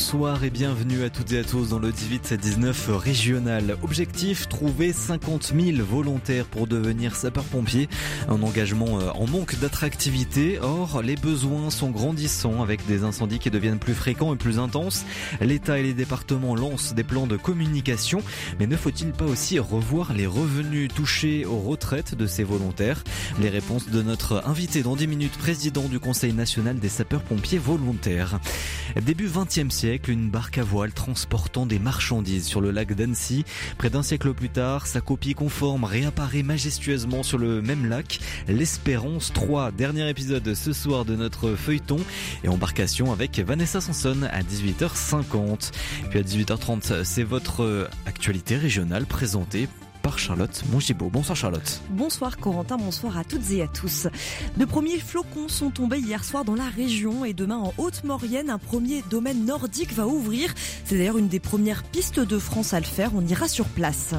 Bonsoir et bienvenue à toutes et à tous dans le 18-19 régional. Objectif, trouver 50 000 volontaires pour devenir sapeur-pompier. Un engagement euh, en manque d'attractivité. Or, les besoins sont grandissants avec des incendies qui deviennent plus fréquents et plus intenses. L'État et les départements lancent des plans de communication. Mais ne faut-il pas aussi revoir les revenus touchés aux retraites de ces volontaires? Les réponses de notre invité dans 10 minutes, président du Conseil national des sapeurs-pompiers volontaires. Début 20 siècle, une barque à voile transportant des marchandises sur le lac d'Annecy. Près d'un siècle plus tard, sa copie conforme réapparaît majestueusement sur le même lac, l'Espérance 3. Dernier épisode ce soir de notre feuilleton et embarcation avec Vanessa Sanson à 18h50. Puis à 18h30, c'est votre actualité régionale présentée par Charlotte. Bonsoir Charlotte. Bonsoir Corentin, bonsoir à toutes et à tous. De premiers flocons sont tombés hier soir dans la région et demain en Haute-Maurienne, un premier domaine nordique va ouvrir. C'est d'ailleurs une des premières pistes de France à le faire, on ira sur place.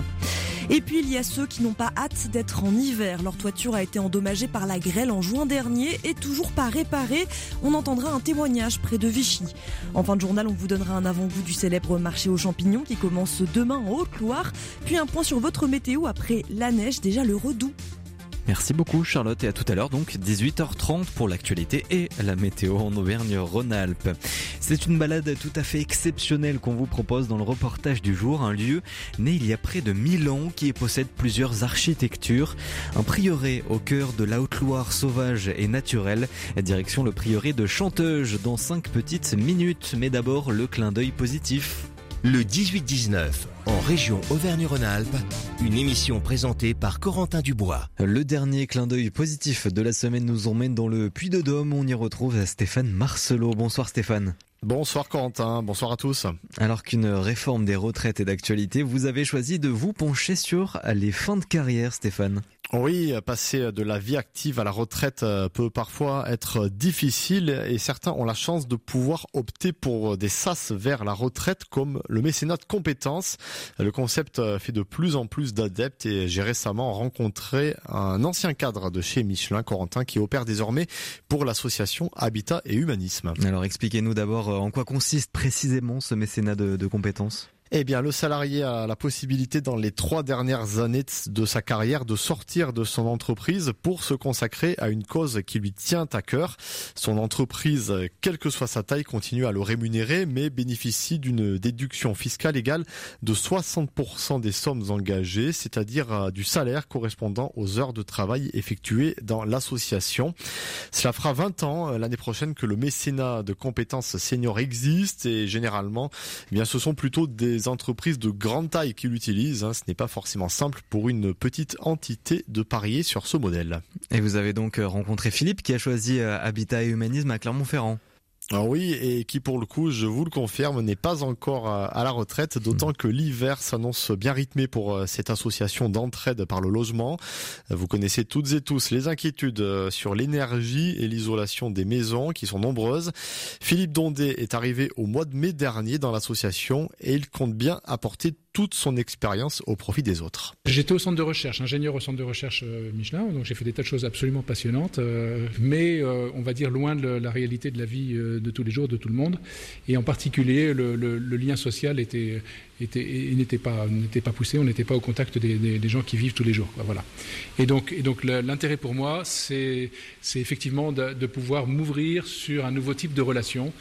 Et puis il y a ceux qui n'ont pas hâte d'être en hiver. Leur toiture a été endommagée par la grêle en juin dernier et toujours pas réparée. On entendra un témoignage près de Vichy. En fin de journal, on vous donnera un avant-goût du célèbre marché aux champignons qui commence demain en Haute-Loire. Puis un point sur votre météo après la neige, déjà le redout. Merci beaucoup Charlotte et à tout à l'heure donc 18h30 pour l'actualité et la météo en Auvergne-Rhône-Alpes. C'est une balade tout à fait exceptionnelle qu'on vous propose dans le reportage du jour, un lieu né il y a près de 1000 ans qui possède plusieurs architectures, un prieuré au cœur de la Haute-Loire sauvage et naturelle, direction le prieuré de Chanteuge dans 5 petites minutes, mais d'abord le clin d'œil positif. Le 18-19 en région Auvergne-Rhône-Alpes, une émission présentée par Corentin Dubois. Le dernier clin d'œil positif de la semaine nous emmène dans le Puy-de-Dôme. On y retrouve Stéphane Marcelot. Bonsoir Stéphane. Bonsoir Corentin, bonsoir à tous. Alors qu'une réforme des retraites est d'actualité, vous avez choisi de vous pencher sur les fins de carrière Stéphane. Oui, passer de la vie active à la retraite euh, peut parfois être difficile et certains ont la chance de pouvoir opter pour des sas vers la retraite comme le mécénat de compétences. Le concept euh, fait de plus en plus d'adeptes et j'ai récemment rencontré un ancien cadre de chez Michelin, Corentin, qui opère désormais pour l'association Habitat et Humanisme. Alors expliquez-nous d'abord euh, en quoi consiste précisément ce mécénat de, de compétences? Eh bien, le salarié a la possibilité dans les trois dernières années de sa carrière de sortir de son entreprise pour se consacrer à une cause qui lui tient à cœur. Son entreprise, quelle que soit sa taille, continue à le rémunérer, mais bénéficie d'une déduction fiscale égale de 60% des sommes engagées, c'est-à-dire euh, du salaire correspondant aux heures de travail effectuées dans l'association. Cela fera 20 ans euh, l'année prochaine que le mécénat de compétences seniors existe et généralement, eh bien, ce sont plutôt des entreprises de grande taille qui l'utilisent. Hein. Ce n'est pas forcément simple pour une petite entité de parier sur ce modèle. Et vous avez donc rencontré Philippe qui a choisi euh, Habitat et Humanisme à Clermont-Ferrand. Ah oui, et qui pour le coup, je vous le confirme, n'est pas encore à la retraite, d'autant hmm. que l'hiver s'annonce bien rythmé pour euh, cette association d'entraide par le logement. Vous connaissez toutes et tous les inquiétudes euh, sur l'énergie et l'isolation des maisons qui sont nombreuses. Philippe Dondé est arrivé au mois de mai dernier dans l'association et il compte bien apporter toute son expérience au profit des autres. J'étais au centre de recherche, ingénieur au centre de recherche euh, Michelin, donc j'ai fait des tas de choses absolument passionnantes, euh, mais euh, on va dire loin de la réalité de la vie de tous les jours de tout le monde, et en particulier le, lien social était, était n'était pas poussé, on n'était pas au contact des, gens qui vivent tous les jours, voilà. Et donc l'intérêt pour moi, c'est effectivement de pouvoir m'ouvrir sur un nouveau type de relation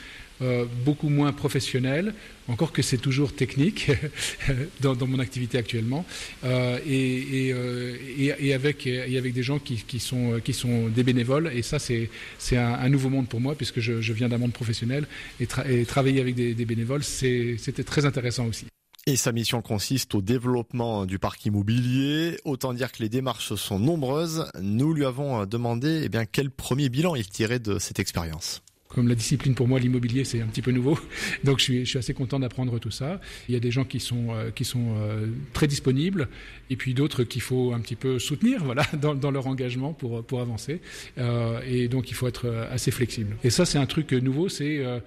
euh, beaucoup moins professionnel, encore que c'est toujours technique dans, mon activité actuellement, euh, et, euh, et, avec, des gens qui, sont, des bénévoles. Et ça, c'est un, nouveau monde pour moi, puisque je, viens d'un monde professionnel, et, et travailler avec des, des bénévoles, c'était très intéressant aussi. Et sa mission consiste au développement du parc immobilier. Autant dire que les démarches sont nombreuses. Nous lui avons demandé eh bien, quel premier bilan il tirait de cette expérience? Comme la discipline pour moi, l'immobilier, c'est un petit peu nouveau. Donc je suis, je suis assez content d'apprendre tout ça. Il y a des gens qui sont, euh, qui sont euh, très disponibles et puis d'autres qu'il faut un petit peu soutenir voilà, dans, dans leur engagement pour, pour avancer. Euh, et donc il faut être assez flexible. Et ça, c'est un truc nouveau, c'est euh,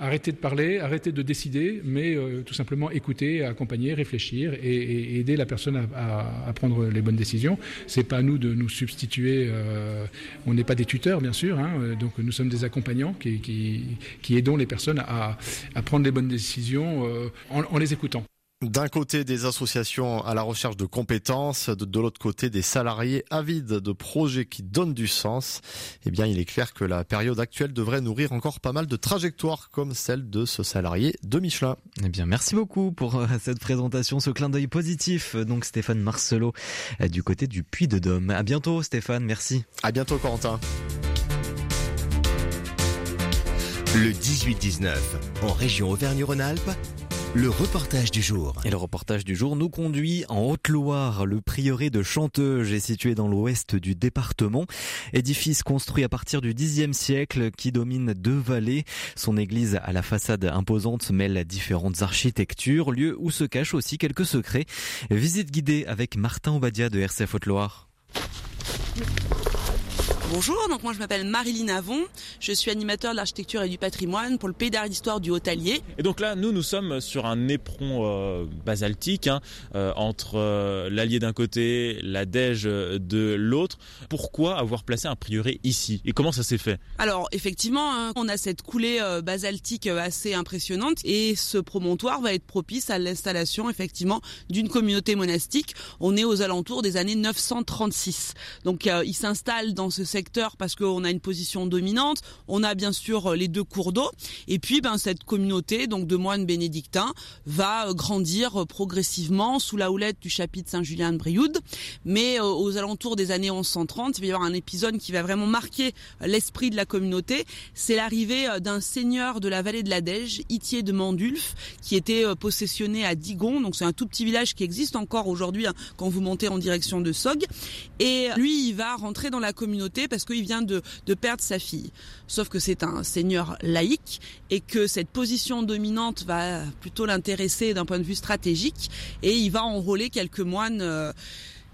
arrêter de parler, arrêter de décider, mais euh, tout simplement écouter, accompagner, réfléchir et, aider la personne à, prendre les bonnes décisions. C'est pas à nous de nous substituer. Euh, on n'est pas des tuteurs, bien sûr. Hein, donc nous sommes des accompagnants qui, aidons les personnes à, prendre les bonnes décisions euh, en les écoutant. D'un côté, des associations à la recherche de compétences, de, de l'autre côté, des salariés avides de projets qui donnent du sens. Eh bien, il est clair que la période actuelle devrait nourrir encore pas mal de trajectoires comme celle de ce salarié de Michelin. Eh bien, merci beaucoup pour euh, cette présentation, ce clin d'œil positif. Donc, Stéphane Marcelot, euh, du côté du Puy de Dôme. À bientôt, Stéphane. Merci. À bientôt, Corentin. Le 18-19, en région Auvergne-Rhône-Alpes, le reportage du jour. Et le reportage du jour nous conduit en Haute-Loire. Le prieuré de Chanteuge est situé dans l'ouest du département. Édifice construit à partir du Xe siècle qui domine deux vallées. Son église à la façade imposante mêle différentes architectures, lieu où se cachent aussi quelques secrets. Visite guidée avec Martin Obadia de RCF Haute-Loire. Bonjour, donc moi je m'appelle Marilyn Avon, je suis animateur de l'architecture et du patrimoine pour le Pays d'art et d'histoire du Haut-Allier. Et donc là, nous, nous sommes sur un éperon euh, basaltique hein, euh, entre euh, l'Allier d'un côté, la Dège de l'autre. Pourquoi avoir placé un prieuré ici? Et comment ça s'est fait? Alors effectivement, hein, on a cette coulée euh, basaltique assez impressionnante et ce promontoire va être propice à l'installation effectivement d'une communauté monastique. On est aux alentours des années 936. Donc euh, il s'installe dans ce secteur parce qu'on a une position dominante. On a bien sûr les deux cours d'eau. Et puis, ben, cette communauté, donc de moines bénédictins, va grandir progressivement sous la houlette du chapitre Saint-Julien de Brioude. Mais euh, aux alentours des années 1130, il va y avoir un épisode qui va vraiment marquer l'esprit de la communauté. C'est l'arrivée euh, d'un seigneur de la vallée de la Dège, Itier de Mandulf, qui était euh, possessionné à Digon. Donc c'est un tout petit village qui existe encore aujourd'hui hein, quand vous montez en direction de Sog. Et lui, il va rentrer dans la communauté parce qu'il vient de, perdre sa fille. Sauf que c'est un seigneur laïque et que cette position dominante va plutôt l'intéresser d'un point de vue stratégique et il va enrôler quelques moines euh,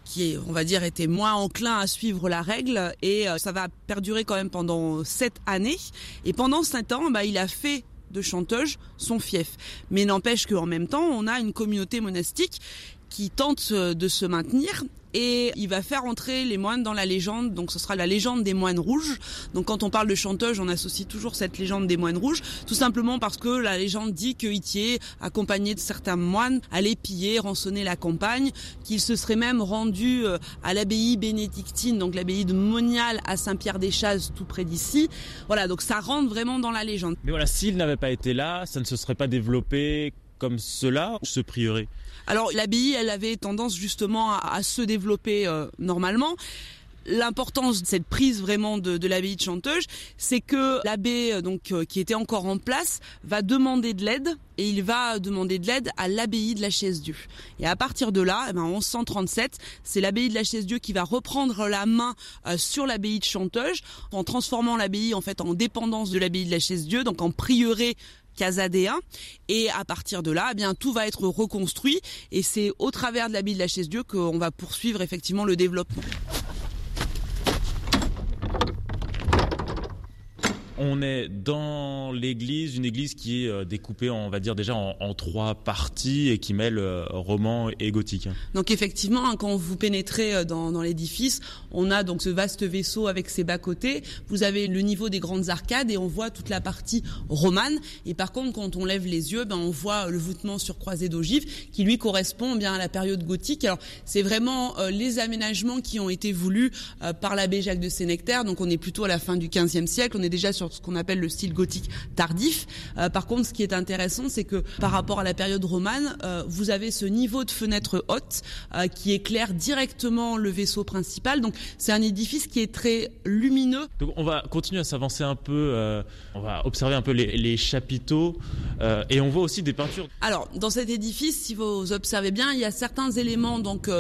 qui, on va dire, étaient moins enclins à suivre la règle et euh, ça va perdurer quand même pendant sept années. Et pendant sept ans, bah, il a fait de Chanteuge son fief. Mais n'empêche qu'en même temps, on a une communauté monastique qui tente de se maintenir et il va faire entrer les moines dans la légende. Donc ce sera la légende des moines rouges. Donc quand on parle de chanteuse, on associe toujours cette légende des moines rouges, tout simplement parce que la légende dit que Itier, accompagné de certains moines, allait piller, rançonner la campagne, qu'il se serait même rendu à l'abbaye bénédictine, donc l'abbaye de Monial à Saint-Pierre-des-Chazes, tout près d'ici. Voilà, donc ça rentre vraiment dans la légende. Mais voilà, s'il n'avait pas été là, ça ne se serait pas développé comme cela, ce prieuré alors l'abbaye, elle avait tendance justement à, à se développer euh, normalement l'importance de cette prise vraiment de, de l'abbaye de Chanteuge, c'est que l'abbé donc euh, qui était encore en place va demander de l'aide et il va demander de l'aide à l'abbaye de la Chaise-Dieu. Et à partir de là, eh ben, en 1137, c'est l'abbaye de la Chaise-Dieu qui va reprendre la main euh, sur l'abbaye de Chanteuge en transformant l'abbaye en fait en dépendance de l'abbaye de la Chaise-Dieu, donc en prieuré casadéen et à partir de là eh bien tout va être reconstruit et c'est au travers de l'abbaye de la Chaise-Dieu qu'on va poursuivre effectivement le développement. On est dans l'église, une église qui est découpée, on va dire déjà en, trois parties et qui mêle roman et gothique. Donc effectivement, quand vous pénétrez dans, dans l'édifice, on a donc ce vaste vaisseau avec ses bas-côtés. Vous avez le niveau des grandes arcades et on voit toute la partie romane. Et par contre, quand on lève les yeux, ben on voit le voûtement sur croisée d'ogive qui lui correspond bien à la période gothique. Alors c'est vraiment euh, les aménagements qui ont été voulus euh, par l'abbé Jacques de Sénectaire. Donc on est plutôt à la fin du XVe siècle. On est déjà sur ce qu'on appelle le style gothique tardif. Euh, par contre, ce qui est intéressant, c'est que par rapport à la période romane, euh, vous avez ce niveau de fenêtre haute euh, qui éclaire directement le vaisseau principal. Donc, c'est un édifice qui est très lumineux. Donc, on va continuer à s'avancer un peu. on va observer un peu les, les chapiteaux et on voit aussi des peintures. Alors, dans cet édifice, si vous observez bien, il y a certains éléments donc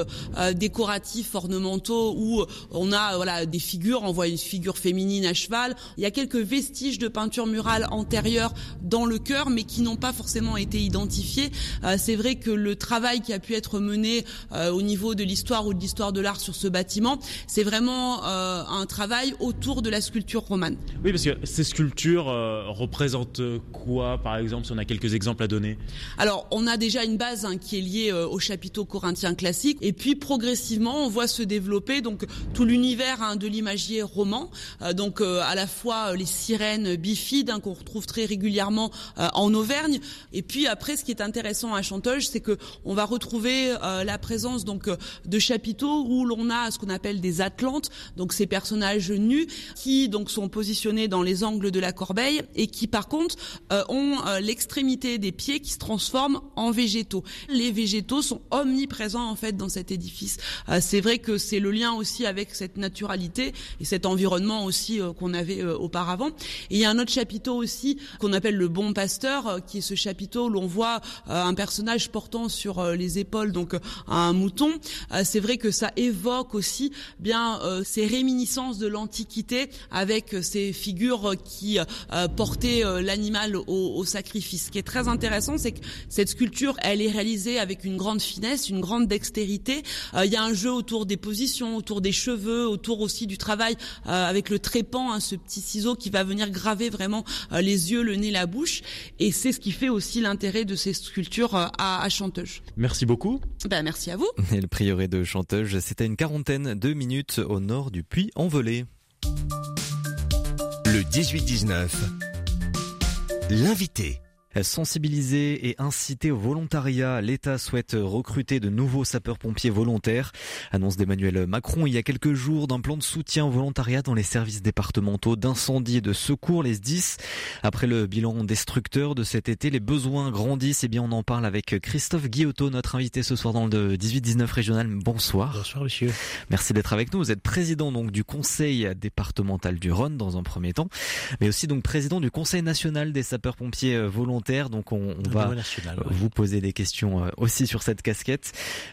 décoratifs, ornementaux où on a voilà des figures. On voit une figure féminine à cheval. Il y a quelques vestiges de peinture murale antérieure dans le cœur, mais qui n'ont pas forcément été identifiés. C'est vrai que le travail qui a pu être mené au niveau de l'histoire ou de l'histoire de l'art sur ce bâtiment, c'est vraiment un travail autour de la sculpture romane. Oui, parce que ces sculptures représentent quoi, par exemple, si on a quelques exemples à donner? Alors, on a déjà une base hein, qui est liée au chapiteau corinthien classique, et puis progressivement, on voit se développer donc tout l'univers hein, de l'imagier roman, euh, donc euh, à la fois euh, les sirènes bifides hein, qu'on retrouve très régulièrement en Auvergne, et puis après, ce qui est intéressant à Chanteuge, c'est que on va retrouver la présence donc de chapiteaux où l'on a ce qu'on appelle des atlantes, donc ces personnages nus qui donc sont positionnés dans les angles de la corbeille et qui par contre ont l'extrémité des pieds qui se transforment en végétaux. Les végétaux sont omniprésents en fait dans cet édifice. c'est vrai que c'est le lien aussi avec cette naturalité et cet environnement aussi euh, qu'on avait euh, auparavant. Et il y a un autre chapiteau aussi qu'on appelle le bon pasteur, euh, qui est ce chapiteau où l'on voit un personnage portant sur les épaules donc un mouton. C'est vrai que ça évoque aussi bien ces réminiscences de l'Antiquité avec ces figures qui portaient l'animal au, au sacrifice. Ce qui est très intéressant, c'est que cette sculpture, elle est réalisée avec une grande finesse, une grande dextérité. Il y a un jeu autour des positions, autour des cheveux, autour aussi du travail euh, avec le trépan, hein, ce petit ciseau qui va venir graver vraiment euh, les yeux, le nez, la bouche. Et c'est ce qui fait aussi l'intérêt de ces sculptures euh, à, à Chanteuge. Merci beaucoup. Ben, merci à vous. Et le prieuré de Chanteuge, c'était une quarantaine de minutes au nord du Puy-en-Velay. Le 18-19, l'invité. Sensibiliser et inciter au volontariat, l'État souhaite recruter de nouveaux sapeurs-pompiers volontaires. Annonce d'Emmanuel Macron il y a quelques jours d'un plan de soutien au volontariat dans les services départementaux d'incendie et de secours, les SDIS. Après le bilan destructeur de cet été, les besoins grandissent. Et eh bien, on en parle avec Christophe Guillotot, notre invité ce soir dans le 18-19 régional. Bonsoir. Bonsoir, monsieur. Merci d'être avec nous. Vous êtes président donc du conseil départemental du Rhône dans un premier temps, mais aussi donc président du conseil national des sapeurs-pompiers volontaires donc on, va vous poser des questions euh, aussi sur cette casquette.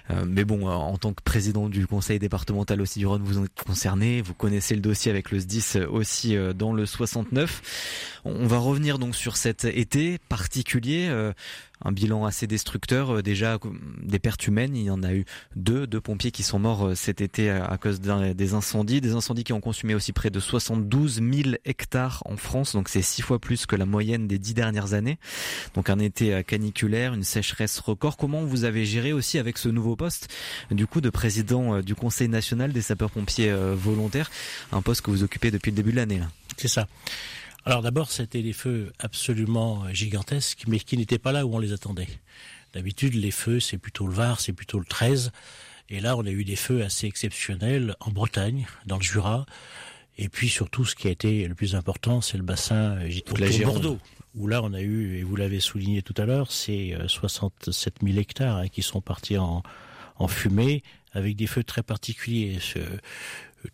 Euh, mais bon, euh, en tant que président du conseil départemental aussi du Rhône, vous êtes concerné, vous connaissez le dossier avec le SDIS aussi dans le 69. On va revenir donc sur cet été particulier un bilan assez destructeur. Euh, déjà, des pertes humaines, il y en a eu deux, deux pompiers qui sont morts euh, cet été à cause des incendies. Des incendies qui ont consumé aussi près de 72 000 hectares en France, donc c'est six fois plus que la moyenne des dix dernières années. Donc un été euh, caniculaire, une sécheresse record. Comment vous avez géré aussi avec ce nouveau poste, du coup, de président du Conseil national des sapeurs-pompiers volontaires, un poste que vous occupez depuis le début de l'année C'est ça. Alors d'abord, c'était des feux absolument gigantesques, mais qui n'étaient pas là où on les attendait. D'habitude, les feux, c'est plutôt le Var, c'est plutôt le 13. Et là, on a eu des feux assez exceptionnels en Bretagne, dans le Jura. Et puis surtout, ce qui a été le plus important, c'est le bassin euh, de Bordeaux. Où là, on a eu, et vous l'avez souligné tout à l'heure, c'est 67 euh, 000 hectares hein, qui sont partis en, en fumée, avec des feux très particuliers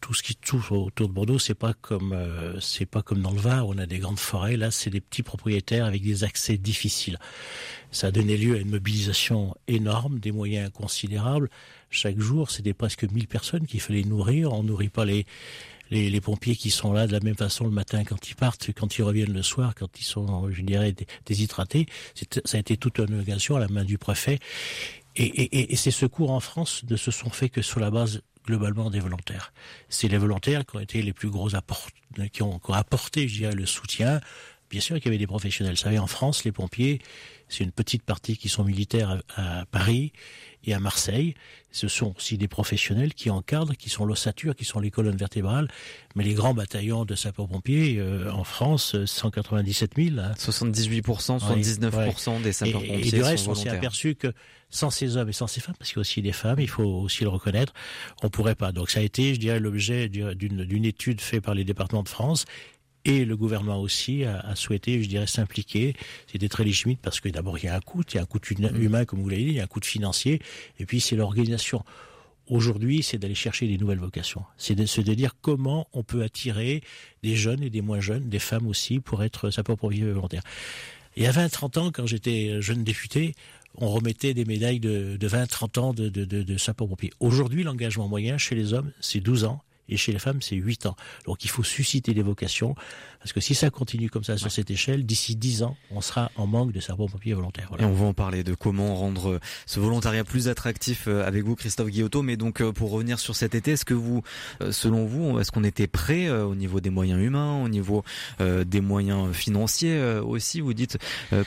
tout ce qui touche autour de Bordeaux, c'est pas comme euh, c'est pas comme dans le Var on a des grandes forêts. Là, c'est des petits propriétaires avec des accès difficiles. Ça a donné lieu à une mobilisation énorme, des moyens considérables. Chaque jour, c'était presque 1000 personnes qu'il fallait nourrir. On nourrit pas les, les, les pompiers qui sont là de la même façon le matin quand ils partent, quand ils reviennent le soir, quand ils sont, je dirais, déshydratés. Ça a été toute une organisation à la main du préfet. Et, et, et, ces secours en France ne se sont faits que sur la base globalement des volontaires. C'est les volontaires qui ont été les plus gros apports, qui ont, apporté, je dirais, le soutien. Bien sûr qu'il y avait des professionnels. Vous savez, en France, les pompiers, c'est une petite partie qui sont militaires à, Paris et à Marseille. Ce sont aussi des professionnels qui encadrent, qui sont l'ossature, qui sont les colonnes vertébrales. Mais les grands bataillons de sapeurs-pompiers euh, en France, 197 000. 78%, 79% des sapeurs-pompiers. Et, du reste, on s'est aperçu que sans ces hommes et sans ces femmes, parce qu'il y a aussi des femmes, il faut aussi le reconnaître, on pourrait pas. Donc ça a été, je dirais, l'objet d'une étude faite par les départements de France et le gouvernement aussi a, souhaité, je dirais, s'impliquer. C'était très légitime parce que d'abord il y a un coût, il y a un coût mm. humain, comme vous l'avez dit, il y a un coût financier, et puis c'est l'organisation. Aujourd'hui, c'est d'aller chercher des nouvelles vocations. C'est de se dire comment on peut attirer des jeunes et des moins jeunes, des femmes aussi, pour être sapeurs-pompiers volontaires. Il y a 20-30 ans, quand j'étais jeune député, on remettait des médailles de, 20-30 ans de, de, de, de sapeurs-pompiers. Aujourd'hui, l'engagement moyen chez les hommes, c'est 12 ans et chez les femmes, c'est 8 ans. Donc il faut susciter des vocations, parce que si ça continue comme ça sur cette échelle, d'ici 10 ans, on sera en manque de sapeurs-pompiers volontaires. Voilà. Et on va en parler de comment rendre euh, ce volontariat plus attractif euh, avec vous, Christophe Guillotot. Mais donc, euh, pour revenir sur cet été, est-ce que vous, selon vous, est-ce qu'on était prêt au niveau des moyens humains, au niveau des moyens financiers aussi? Vous dites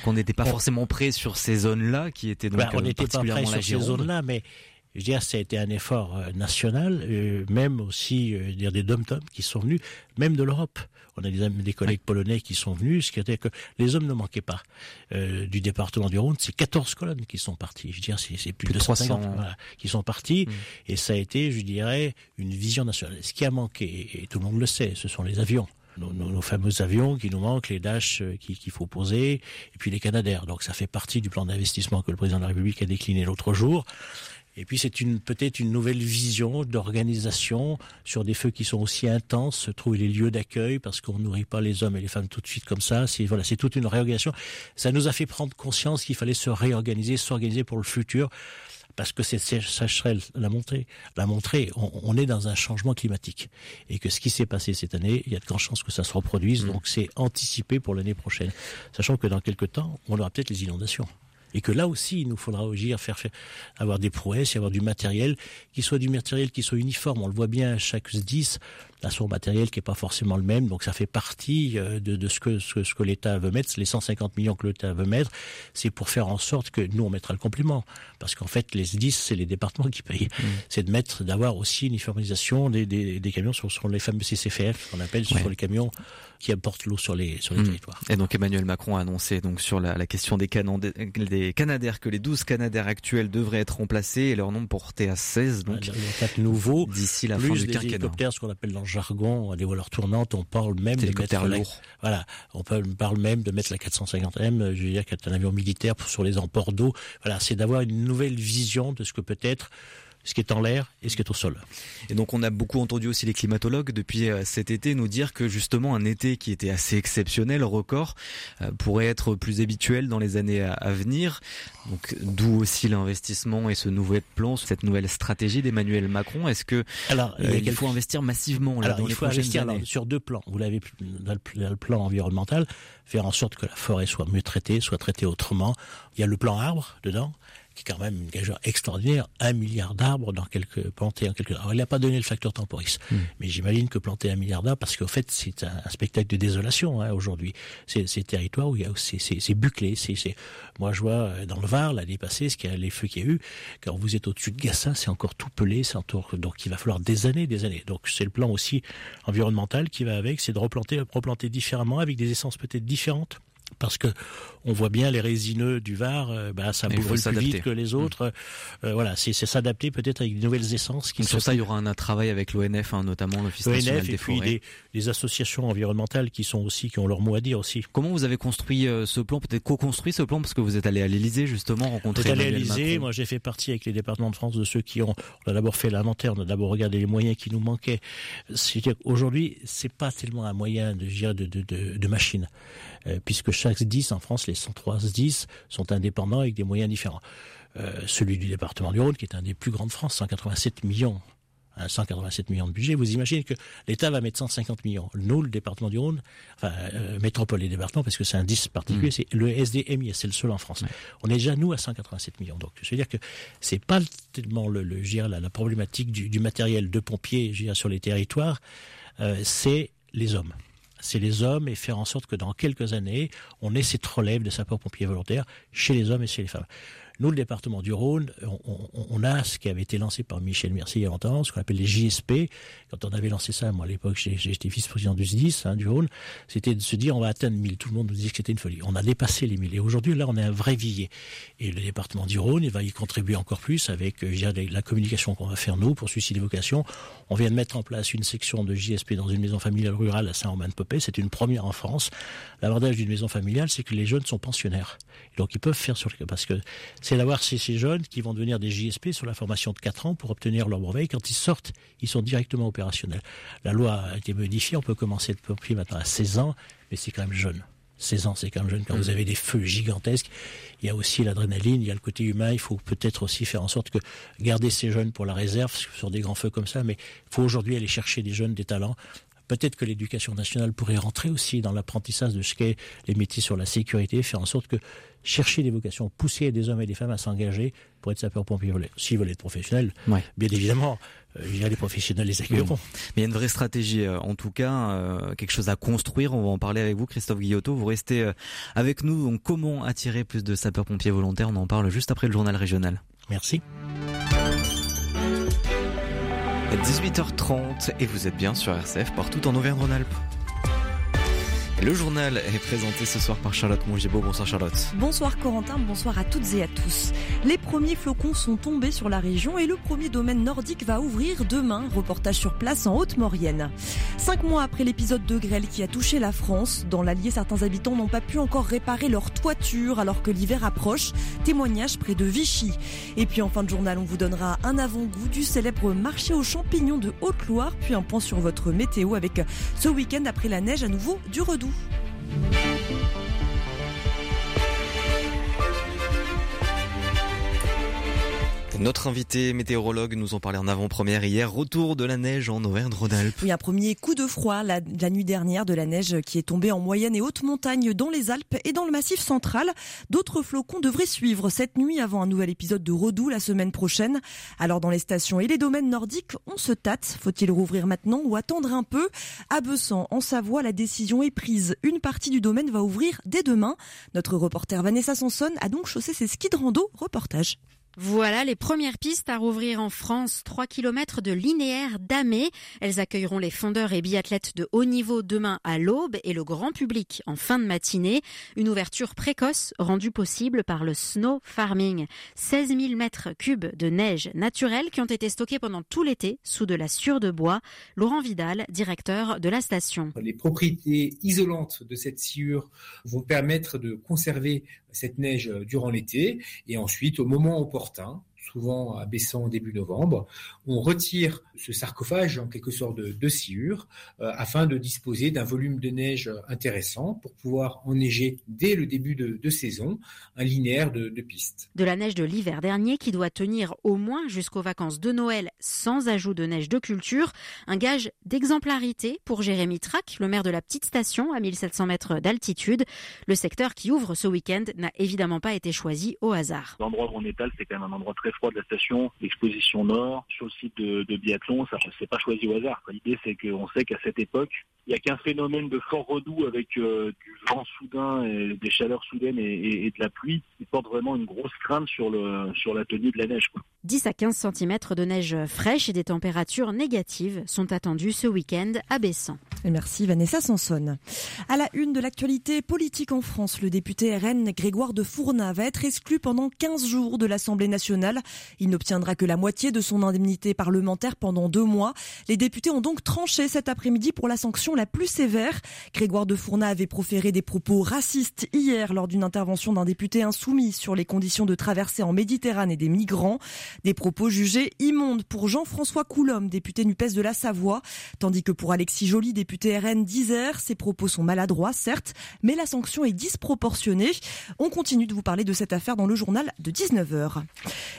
qu'on n'était pas forcément prêt sur ces zones-là, qui étaient donc bah, on n'était pas prêt sur ces zones-là, mais je dirais, ça a été un effort euh, national, euh, même aussi euh, dire des dom qui sont venus, même de l'Europe. On a des, des collègues polonais qui sont venus, ce qui était que les hommes ne manquaient pas. du département du Rhône, c'est 14 colonnes qui sont parties. Je dirais, c'est plus, de 300 qui sont partis, mmh. et ça a été, je dirais, une vision nationale. Ce qui a manqué, et tout le monde le sait, ce sont les avions. Nos, nos, fameux avions qui nous manquent, les Dash qu'il faut poser, et puis les Canadaires. Donc ça fait partie du plan d'investissement que le président de la République a décliné l'autre jour. Et puis c'est une peut-être une nouvelle vision d'organisation sur des feux qui sont aussi intenses, trouver les lieux d'accueil parce qu'on nourrit pas les hommes et les femmes tout de suite comme ça. C'est voilà, c'est toute une réorganisation. Ça nous a fait prendre conscience qu'il fallait se réorganiser, s'organiser pour le futur. Parce que c'est sécheresse l'a montré, l'a on, est dans un changement climatique et que ce qui s'est passé cette année, il y a de grandes chances que ça se reproduise. Mmh. Donc c'est anticipé pour l'année prochaine, sachant que dans quelques temps, on aura peut-être les inondations et que là aussi il nous faudra agir, faire, faire avoir des prouesses, et avoir du matériel qui soit du matériel qui soit uniforme. On le voit bien chaque 10 a son matériel qui est pas forcément le même, donc ça fait partie euh, de, de ce que ce, ce que l'État veut mettre, les 150 millions que l'État veut mettre, c'est pour faire en sorte que nous on mettra le complément, parce qu'en fait les 10 c'est les départements qui payent, mmh. c'est de mettre d'avoir aussi une uniformisation des, des, des camions sur, sur les fameux CCFF qu'on appelle sur les camions qui apportent l'eau sur les sur les mmh. territoires. Et donc Emmanuel Macron a annoncé donc sur la, la question des, des Canadaires que les 12 Canadaires actuels devraient être remplacés et leur nombre porté à 16 donc nouveaux d'ici la fin du quinquennat. ce qu'on appelle dans jargon, des voleurs tournantes, on parle même de mettre la, voilà, on parle même de mettre la 450M, je veux dire, qui est un avion militaire sur les emports d'eau. Voilà, c'est d'avoir une nouvelle vision de ce que peut être ce qui est en l'air et ce qui est au sol. Et donc on a beaucoup entendu aussi les climatologues depuis euh, cet été nous dire que justement un été qui était assez exceptionnel, record, euh, pourrait être plus habituel dans les années à venir. Donc d'où aussi l'investissement et ce nouveau plan, cette nouvelle stratégie d'Emmanuel Macron. Est-ce que alors, euh, il, faut investir massivement là, dans il les faut investir années. sur deux plans. Vous l'avez dans le plan environnemental, faire en sorte que la forêt soit mieux traitée, soit traitée autrement. Il y a le plan arbre dedans qui est quand même une gageure extraordinaire, un milliard d'arbres dans quelques plantés en quelques. Alors il n'a pas donné le facteur temporis, hmm. mais j'imagine que planter un milliard d'arbres, parce qu'en fait c'est un, spectacle de désolation hein, aujourd'hui. C'est ces territoires où il y a c'est bouclé. C'est moi je vois euh, dans le Var l'année passée ce qu'il y a les feux qu'il y a eu. Quand vous êtes au-dessus de Gassin, c'est encore tout pelé, c'est encore donc il va falloir des années, des années. Donc c'est le plan aussi environnemental qui va avec, c'est de replanter, replanter différemment avec des essences peut-être différentes parce que on voit bien les résineux du Var, euh, bah, ça brûle plus vite que les autres. Mm. Euh, voilà, c'est s'adapter peut-être avec de nouvelles essences. Qui sur ça, il y aura un, travail avec l'ONF, hein, notamment l'Office national des et puis des, des, associations environnementales qui sont aussi qui ont leur mot à dire aussi. Comment vous avez construit euh, ce plan, peut-être co-construit ce plan, parce que vous êtes allé à l'Élysée justement rencontrer. allé à l'Élysée. Moi, j'ai fait partie avec les départements de France de ceux qui ont. On a d'abord fait l'inventaire, on a d'abord regardé les moyens qui nous manquaient. C'est-à-dire aujourd'hui, c'est pas tellement un moyen de de, de, de, de machine. Euh, puisque chaque 10 en France, les 103 10 sont indépendants avec des moyens différents. Euh, celui du département du Rhône, qui est un des plus grands de France, 187 millions 187 millions de budget, vous imaginez que l'État va mettre 150 millions. Nous, le département du Rhône, enfin, euh, métropole et département, parce que c'est un 10 particulier, mmh. c'est le SDMI, c'est le seul en France. On est déjà, nous, à 187 millions. Donc, je veux dire que c'est pas tellement le, le la, la, problématique du, du, matériel de pompiers sur les territoires, euh, c'est les hommes c'est les hommes et faire en sorte que dans quelques années, on ait cette relève de sapeurs-pompiers volontaires chez les hommes et chez les femmes. Nous, le département du Rhône, on, a ce qui avait été lancé par Michel Mercier il y a longtemps, ce qu'on appelle les JSP. Quand on avait lancé ça, moi à l'époque, j'étais vice-président du SDIS, hein, du Rhône, c'était de se dire on va atteindre 1000. Tout le monde nous disait que c'était une folie. On a dépassé les 1000. Et aujourd'hui, là, on est un vrai vivier. Et le département du Rhône, il va y contribuer encore plus avec euh, la communication qu'on va faire nous pour susciter des vocations. On vient de mettre en place une section de JSP dans une maison familiale rurale à Saint-Romain-de-Popey. C'est une première en France. L'avantage d'une maison familiale, c'est que les jeunes sont pensionnaires. donc ils peuvent faire sur. Parce que c'est d'avoir ces, ces jeunes qui vont devenir des JSP sur la formation de 4 ans pour obtenir leur brevet. Quand ils sortent, ils sont directement opérationnels. La loi a été modifiée. On peut commencer le pompier maintenant à 16 ans, mais c'est quand même jeune 16 ans, c'est quand même jeune. Quand vous avez des feux gigantesques, il y a aussi l'adrénaline, il y a le côté humain. Il faut peut-être aussi faire en sorte que garder ces jeunes pour la réserve sur des grands feux comme ça. Mais il faut aujourd'hui aller chercher des jeunes, des talents. Peut-être que l'éducation nationale pourrait rentrer aussi dans l'apprentissage de ce qu'est les métiers sur la sécurité, faire en sorte que chercher des vocations, pousser des hommes et des femmes à s'engager pour être sapeurs-pompiers. S'ils veulent être professionnels, bien évidemment, euh, il y a les professionnels les accueilleront. Mais il y a une vraie stratégie, euh, en tout cas, euh, quelque chose à construire. On va en parler avec vous, Christophe Guillotot. Vous restez avec nous. Donc, comment attirer plus de sapeurs-pompiers volontaires? On en parle juste après le journal régional. Merci. 18h30 et vous êtes bien sur RCF partout en Auvergne-Rhône-Alpes. Le journal est présenté ce soir par Charlotte Mongibaud. Bonsoir Charlotte. Bonsoir Corentin, bonsoir à toutes et à tous. Les premiers flocons sont tombés sur la région et le premier domaine nordique va ouvrir demain. Reportage sur place en Haute-Maurienne. Cinq mois après l'épisode de grêle qui a touché la France, dans l'Allier, certains habitants n'ont pas pu encore réparer leur toiture alors que l'hiver approche. Témoignage près de Vichy. Et puis en fin de journal, on vous donnera un avant-goût du célèbre marché aux champignons de Haute-Loire, puis un point sur votre météo avec ce week-end après la neige à nouveau du Redoux. Bye. Notre invité météorologue nous en parlait en avant-première hier. Retour de la neige en Auvergne-Rhône-Alpes. Oui, un premier coup de froid la, nuit dernière de la neige qui est tombée en moyenne et haute montagne dans les Alpes et dans le massif central. D'autres flocons devraient suivre cette nuit avant un nouvel épisode de Redoux la semaine prochaine. Alors dans les stations et les domaines nordiques, on se tâte. Faut-il rouvrir maintenant ou attendre un peu? À Bessan, en Savoie, la décision est prise. Une partie du domaine va ouvrir dès demain. Notre reporter Vanessa Sanson a donc chaussé ses skis de rando. Reportage. Voilà les premières pistes à rouvrir en France. 3 km de linéaire d'Amé. Elles accueilleront les fondeurs et biathlètes de haut niveau demain à l'aube et le grand public en fin de matinée. Une ouverture précoce rendue possible par le snow farming. 16 000 mètres cubes de neige naturelle qui ont été stockés pendant tout l'été sous de la sûre de bois. Laurent Vidal, directeur de la station. Les propriétés isolantes de cette sciure vont permettre de conserver cette neige durant l'été. Et ensuite au moment opportun souvent à Bessan début novembre. On retire ce sarcophage en quelque sorte de, de sciure euh, afin de disposer d'un volume de neige intéressant pour pouvoir enneiger dès le début de, saison un linéaire de, de pistes. De la neige de l'hiver dernier qui doit tenir au moins jusqu'aux vacances de Noël sans ajout de neige de culture, un gage d'exemplarité pour Jérémy Trac, le maire de la petite station à 1700 mètres d'altitude. Le secteur qui ouvre ce week-end n'a évidemment pas été choisi au hasard. L'endroit où on étale, c'est quand même un endroit très de la station, l'exposition nord, sur le site de, biathlon, ça c'est pas choisi au hasard. L'idée c'est qu'on sait qu'à cette époque, il n'y a qu'un phénomène de fort redoux avec euh, du vent soudain, et des chaleurs soudaines et, de la pluie qui porte vraiment une grosse crainte sur, le, sur la tenue de la neige. 10 à 15 cm de neige fraîche et des températures négatives sont attendues ce week-end à Bessan. merci Vanessa Sanson. À la une de l'actualité politique en France, le député RN Grégoire de Fourna va être exclu pendant 15 jours de l'Assemblée nationale. Il n'obtiendra que la moitié de son indemnité parlementaire pendant deux mois. Les députés ont donc tranché cet après-midi pour la sanction la plus sévère. Grégoire de Fourna avait proféré des propos racistes hier lors d'une intervention d'un député insoumis sur les conditions de traversée en Méditerranée des migrants. Des propos jugés immondes pour Jean-François Coulombe, député NUPES de la Savoie, tandis que pour Alexis Joly, député RN d'Isère, ces propos sont maladroits, certes, mais la sanction est disproportionnée. On continue de vous parler de cette affaire dans le journal de 19h.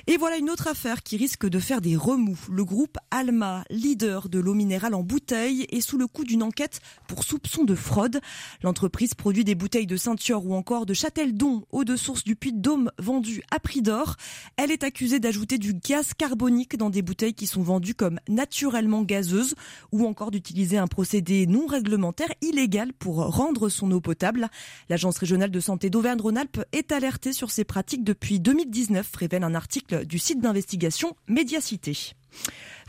Et voilà une autre affaire qui risque de faire des remous. Le groupe Alma, leader de l'eau minérale en bouteille, est sous le coup d'une enquête pour soupçon de fraude. L'entreprise produit des bouteilles de ceinture ou encore de Châteldon, eau de source du Puy de Dôme vendues à prix d'or. Elle est accusée d'ajouter du gaz carbonique dans des bouteilles qui sont vendues comme naturellement gazeuses ou encore d'utiliser un procédé non réglementaire illégal pour rendre son eau potable. L'Agence régionale de santé d'Auvergne-Rhône-Alpes est alertée sur ces pratiques depuis 2019, révèle un article du site d'investigation Médiacité.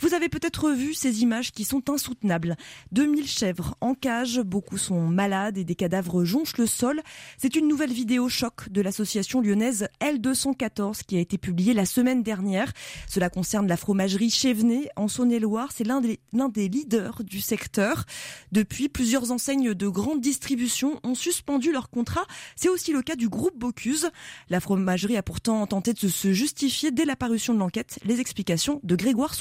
Vous avez peut-être vu ces images qui sont insoutenables. 2000 chèvres en cage, beaucoup sont malades et des cadavres jonchent le sol. C'est une nouvelle vidéo choc de l'association lyonnaise L214 qui a été publiée la semaine dernière. Cela concerne la fromagerie Chevenet en Saône-et-Loire. C'est l'un des, l'un des leaders du secteur. Depuis, plusieurs enseignes de grande distribution ont suspendu leur contrat. C'est aussi le cas du groupe Bocuse. La fromagerie a pourtant tenté de se justifier dès l'apparition de l'enquête. Les explications de Grégoire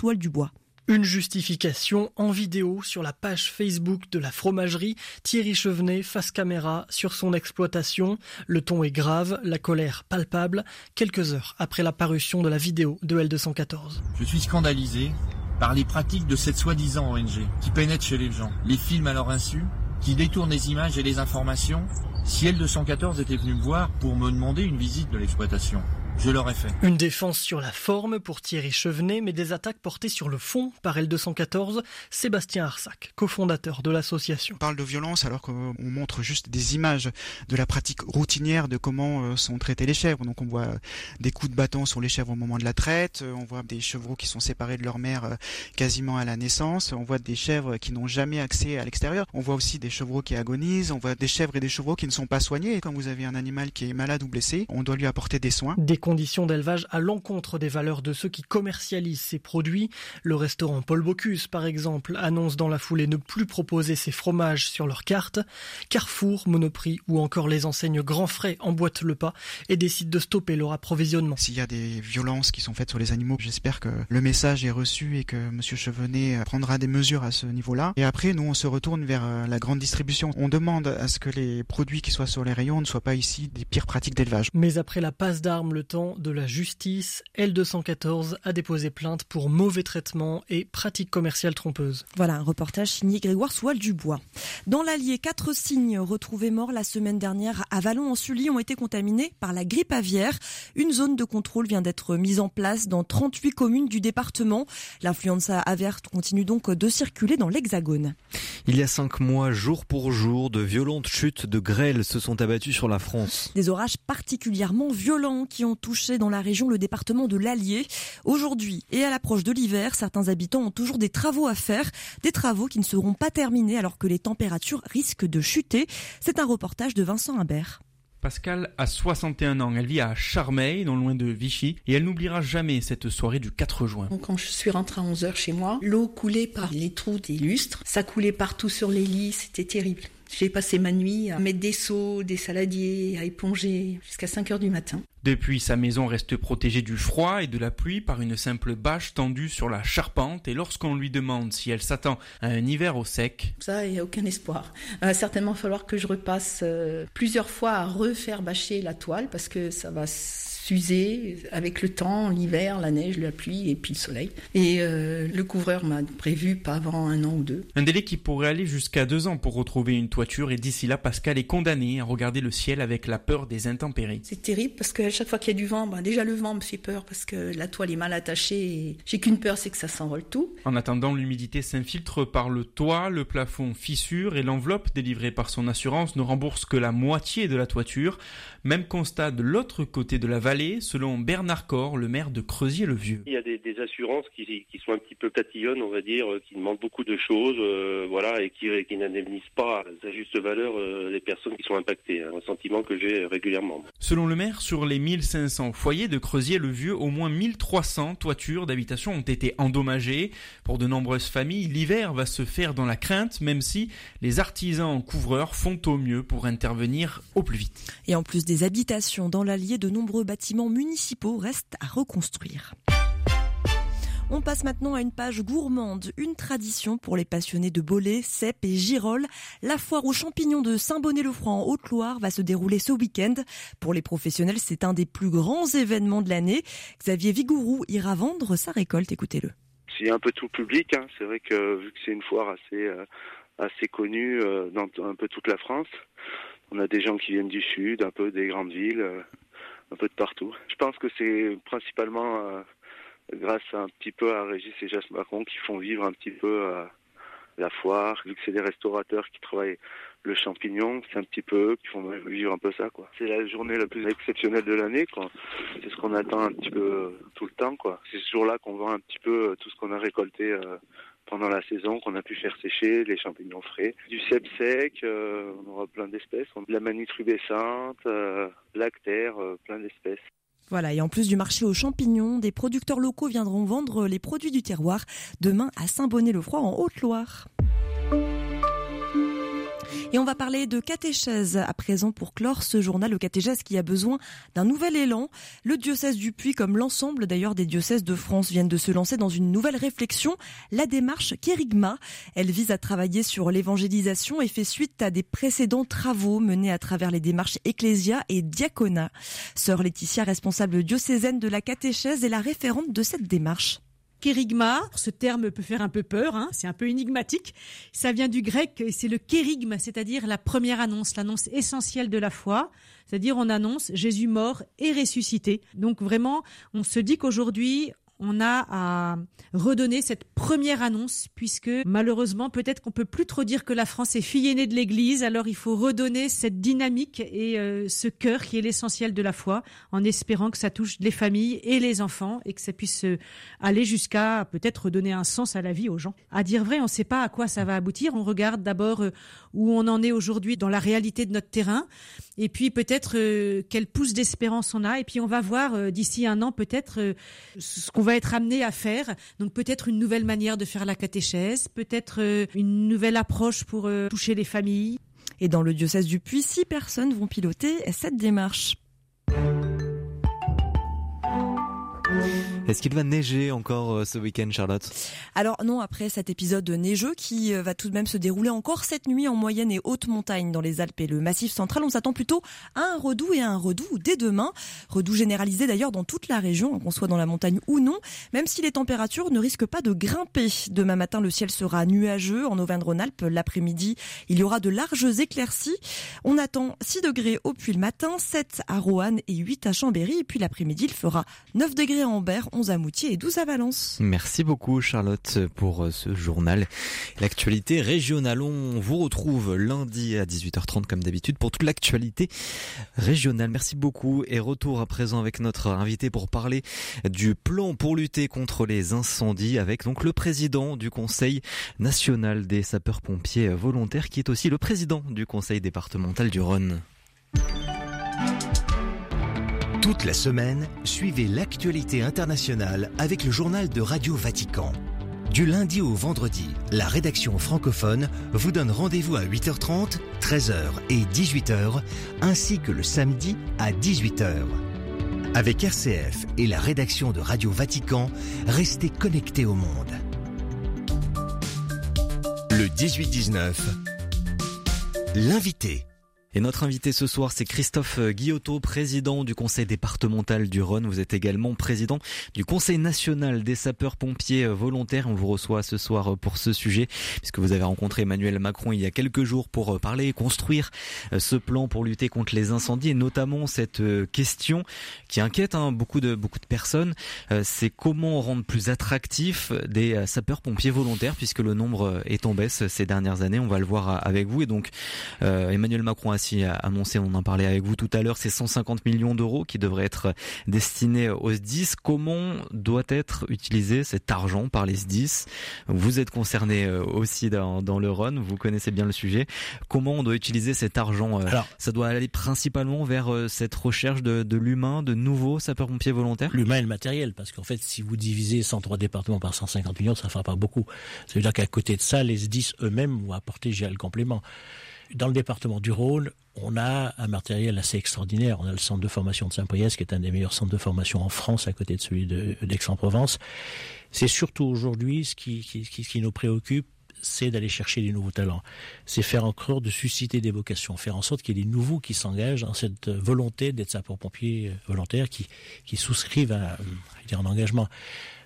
Une justification en vidéo sur la page Facebook de la fromagerie. Thierry Chevenet face caméra sur son exploitation. Le ton est grave, la colère palpable, quelques heures après la parution de la vidéo de L214. Je suis scandalisé par les pratiques de cette soi-disant ONG qui pénètre chez les gens, les films à leur insu, qui détournent les images et les informations. Si L214 était venu me voir pour me demander une visite de l'exploitation, je l'aurais fait. Une défense sur la forme pour Thierry Chevenet, mais des attaques portées sur le fond par L214, Sébastien Arsac, cofondateur de l'association. On parle de violence alors qu'on montre juste des images de la pratique routinière de comment euh, sont traitées les chèvres. Donc on voit euh, des coups de bâton sur les chèvres au moment de la traite, euh, on voit des chevreaux qui sont séparés de leur mère quasiment à la naissance, on voit des chèvres qui n'ont jamais accès à l'extérieur, on voit aussi des chevreaux qui agonisent, on voit des chèvres et des chevreaux qui ne sont pas soignés. Quand vous avez un animal qui est malade ou blessé, on doit lui apporter des soins conditions d'élevage à l'encontre des valeurs de ceux qui commercialisent ces produits. Le restaurant Paul Bocuse, par exemple, annonce dans la foulée ne plus proposer ses fromages sur leur carte. Carrefour, Monoprix ou encore les enseignes Grand Frais emboîtent le pas et décident de stopper leur approvisionnement. S'il y a des violences qui sont faites sur les animaux, j'espère que le message est reçu et que M. Chevenet prendra des mesures à ce niveau-là. Et après, nous, on se retourne vers euh, la grande distribution. On demande à ce que les produits qui soient sur les rayons ne soient pas ici des pires pratiques d'élevage. Mais après la passe d'armes, le de la justice, L214 a déposé plainte pour mauvais traitement et pratiques commerciales trompeuses. Voilà un reportage signé Grégoire Soual Dubois. Dans l'Allier, quatre cygnes retrouvés morts la semaine dernière à Vallon en Sully ont été contaminés par la grippe aviaire. Une zone de contrôle vient d'être mise en place dans 38 communes du département. L'influenza aviaire continue donc de circuler dans l'Hexagone. Il y a cinq mois, jour pour jour, de violentes chutes de grêle se sont abattues sur la France. Des orages particulièrement violents qui ont touché dans la région le département de l'Allier. Aujourd'hui et à l'approche de l'hiver, certains habitants ont toujours des travaux à faire, des travaux qui ne seront pas terminés alors que les températures risquent de chuter. C'est un reportage de Vincent Imbert. Pascal a 61 ans, elle vit à Charmeil, non loin de Vichy, et elle n'oubliera jamais cette soirée du 4 juin. Quand je suis rentrée à 11h chez moi, l'eau coulait par les trous des lustres, ça coulait partout sur les lits, c'était terrible. J'ai passé ma nuit à mettre des seaux, des saladiers, à éponger jusqu'à 5 heures du matin. Depuis, sa maison reste protégée du froid et de la pluie par une simple bâche tendue sur la charpente et lorsqu'on lui demande si elle s'attend à un hiver au sec. Ça, il n'y a aucun espoir. Il va certainement falloir que je repasse euh, plusieurs fois à refaire bâcher la toile parce que ça va s'user avec le temps, l'hiver, la neige, la pluie et puis le soleil. Et euh, le couvreur m'a prévu pas avant un an ou deux. Un délai qui pourrait aller jusqu'à deux ans pour retrouver une toiture et d'ici là, Pascal est condamné à regarder le ciel avec la peur des intempéries. C'est terrible parce qu'à chaque fois qu'il y a du vent, ben déjà le vent me fait peur parce que la toile est mal attachée et j'ai qu'une peur, c'est que ça s'envole tout. En attendant, l'humidité s'infiltre par le toit, le plafond fissure et l'enveloppe délivrée par son assurance ne rembourse que la moitié de la toiture. Même constat de l'autre côté de la vallée, selon Bernard Cor, le maire de Creusier-le-Vieux. Il y a des, assurances qui, sont un petit peu tatillonnes, on va dire, qui demandent beaucoup de choses, euh, voilà, et qui, qui n'indemnisent pas à sa juste valeur euh, les personnes qui sont impactées. Un sentiment que j'ai régulièrement. Selon le maire, sur les 1500 foyers de Creusier-le-Vieux, au moins 1300 toitures d'habitation ont été endommagées. Pour de nombreuses familles, l'hiver va se faire dans la crainte, même si les artisans couvreurs font au mieux pour intervenir au plus vite. Et en plus des des habitations dans l'Allier, de nombreux bâtiments municipaux restent à reconstruire. On passe maintenant à une page gourmande, une tradition pour les passionnés de bolets, cèpes et girolles. La foire aux champignons de Saint-Bonnet-le-Froid en Haute-Loire va se dérouler ce week-end. Pour les professionnels, c'est un des plus grands événements de l'année. Xavier Vigourou ira vendre sa récolte, écoutez-le. C'est un peu tout public, hein. c'est vrai que c'est une foire assez, euh, connue euh, dans un peu toute la France, on a des gens qui viennent du sud, un peu des grandes villes, euh, un peu de partout. Je pense que c'est principalement euh, grâce un petit peu à Régis et Jas Macron qui font vivre un petit peu euh, la foire, vu que c'est des restaurateurs qui travaillent le champignon, c'est un petit peu eux qui font vivre un peu ça. C'est la journée la plus exceptionnelle de l'année. C'est ce qu'on attend un petit peu tout le temps. C'est ce jour-là qu'on vend un petit peu tout ce qu'on a récolté pendant la saison qu'on a pu faire sécher, les champignons frais, du cèpe sec, euh, on aura plein d'espèces, de la manite rubescente, euh, euh, plein d'espèces. Voilà, et en plus du marché aux champignons, des producteurs locaux viendront vendre les produits du terroir demain à Saint-Bonnet-le-Froid en Haute-Loire. Et on va parler de catéchèse à présent pour clore ce journal, le catéchèse qui a besoin d'un nouvel élan. Le diocèse du Puy, comme l'ensemble d'ailleurs des diocèses de France, viennent de se lancer dans une nouvelle réflexion, la démarche Kérigma. Elle vise à travailler sur l'évangélisation et fait suite à des précédents travaux menés à travers les démarches Ecclésia et Diaconat. Sœur Laetitia, responsable diocésaine de la catéchèse, est la référente de cette démarche. Kérigma, ce terme peut faire un peu peur, hein, c'est un peu énigmatique. Ça vient du grec, c'est le kérigme, c'est-à-dire la première annonce, l'annonce essentielle de la foi. C'est-à-dire on annonce Jésus mort et ressuscité. Donc vraiment, on se dit qu'aujourd'hui, on a à redonner cette première annonce puisque malheureusement peut-être qu'on peut plus trop dire que la France est fille aînée de l'Église alors il faut redonner cette dynamique et euh, ce cœur qui est l'essentiel de la foi en espérant que ça touche les familles et les enfants et que ça puisse euh, aller jusqu'à peut-être donner un sens à la vie aux gens. À dire vrai, on ne sait pas à quoi ça va aboutir. On regarde d'abord euh, où on en est aujourd'hui dans la réalité de notre terrain et puis peut-être quelle pousse d'espérance on a et puis on va voir d'ici un an peut-être ce qu'on va être amené à faire. Donc peut-être une nouvelle manière de faire la catéchèse, peut-être euh, une nouvelle approche pour euh, toucher les familles. Et dans le diocèse du Puy, six personnes vont piloter cette démarche. Est-ce qu'il va neiger encore euh, ce week-end, Charlotte? Alors non, après cet épisode neigeux qui euh, va tout de même se dérouler encore cette nuit en moyenne et haute montagne dans les Alpes et le Massif central, on s'attend plutôt à un redout et à un redout dès demain. Redout généralisé d'ailleurs dans toute la région, qu'on soit dans la montagne ou non, même si les températures ne risquent pas de grimper. Demain matin, le ciel sera nuageux en Auvergne-Rhône-Alpes. L'après-midi, il y aura de larges éclaircies. On attend 6 degrés au Puy le matin, 7 à Roanne et 8 à Chambéry. Et puis l'après-midi, il fera 9 degrés à Ambert, 11 à Moutier et 12 à Valence. Merci beaucoup Charlotte pour euh, ce journal. L'actualité régionale, on vous retrouve lundi à 18h30 comme d'habitude pour toute l'actualité régionale. Merci beaucoup et retour à présent avec notre invité pour parler du plan pour lutter contre les incendies avec donc le président du Conseil national des sapeurs-pompiers volontaires qui est aussi le président du Conseil départemental du Rhône. Toute la semaine, suivez l'actualité internationale avec le journal de Radio Vatican. Du lundi au vendredi, la rédaction francophone vous donne rendez-vous à 8h30, 13h et 18h, ainsi que le samedi à 18h. Avec RCF et la rédaction de Radio Vatican, restez connectés au monde. Le 18-19, l'invité. Et notre invité ce soir, c'est Christophe Guillotot, président du conseil départemental du Rhône. Vous êtes également président du conseil national des sapeurs-pompiers volontaires. On vous reçoit ce soir pour ce sujet, puisque vous avez rencontré Emmanuel Macron il y a quelques jours pour parler et construire ce plan pour lutter contre les incendies, et notamment cette question qui inquiète hein, beaucoup de beaucoup de personnes, c'est comment rendre plus attractif des sapeurs-pompiers volontaires, puisque le nombre est en baisse ces dernières années. On va le voir avec vous. Et donc, Emmanuel Macron a a annoncé, on en parlait avec vous tout à l'heure, ces 150 millions d'euros qui devraient être destinés aux SDIS. Comment doit être utilisé cet argent par les SDIS Vous êtes concerné euh, aussi dans, le Rhône, vous connaissez bien le sujet. Comment on doit utiliser cet argent euh, Alors, Ça doit aller principalement vers euh, cette recherche de, de l'humain, de nouveaux sapeurs-pompiers volontaires? L'humain et le matériel, parce qu'en fait, si vous divisez 103 départements par 150 millions, ça ne fera pas beaucoup. Ça veut dire qu'à côté de ça, les SDIS eux-mêmes vont apporter le complément. Dans le département du Rhône, on a un matériel assez extraordinaire. On a le centre de formation de Saint-Priest, qui est un des meilleurs centres de formation en France, à côté de celui d'Aix-en-Provence. c'est surtout aujourd'hui ce qui, nous préoccupe, c'est d'aller chercher des nouveaux talents. C'est faire encore de susciter des vocations, faire en sorte qu'il y ait des nouveaux qui s'engagent dans cette volonté d'être sapeurs-pompiers volontaires, qui, qui souscrivent à un engagement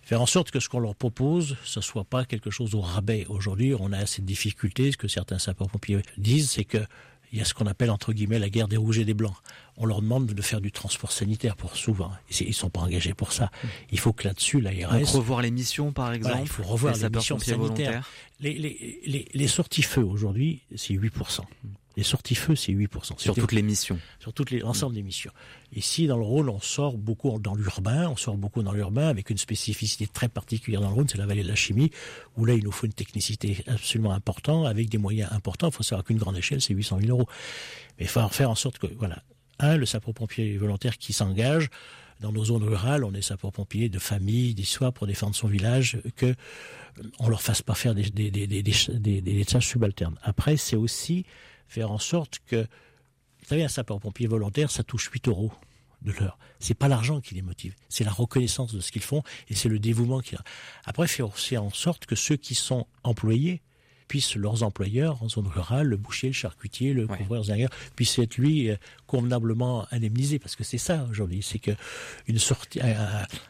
faire en sorte que ce qu'on leur propose, ce soit pas quelque chose au rabais. Aujourd'hui, on a cette difficulté, ce que certains sapeurs-pompiers disent, c'est que il y a ce qu'on appelle entre guillemets la guerre des rouges et des blancs. On leur demande de faire du transport sanitaire pour souvent. Ils sont pas engagés pour ça. Il faut que là-dessus, l'ARS... Donc revoir les missions, par exemple. il faut revoir les, missions sanitaires. Les, les, les, les sorties feux aujourd'hui, c'est 8%. Les sorties feu, c'est 8%. Sur toutes les missions. Sur toutes les, l'ensemble des missions. Ici, dans le Rhône, on sort beaucoup dans l'urbain, on sort beaucoup dans l'urbain avec une spécificité très particulière dans le Rhône, c'est la vallée de la chimie, où là, il nous faut une technicité absolument importante, avec des moyens importants. Il faut savoir qu'une grande échelle, c'est 800 000 euros. Mais il faut faire en sorte que, voilà, un, le sapeur-pompier volontaire qui s'engage, dans nos zones rurales, on est sapeurs-pompiers de famille, d'histoire pour défendre son village, que on leur fasse pas faire des, des, des, des, des tâches subalternes. Après, c'est aussi faire en sorte que, vous savez, un sapeur-pompier volontaire, ça touche 8 euros de l'heure. C'est pas l'argent qui les motive, c'est la reconnaissance de ce qu'ils font et c'est le dévouement qui. Après, faire aussi en sorte que ceux qui sont employés puissent leurs employeurs en zone rurale, le boucher, le charcutier, le couvreur, puissent être lui euh, convenablement indemnisé parce que c'est ça aujourd'hui, c'est que une sortie,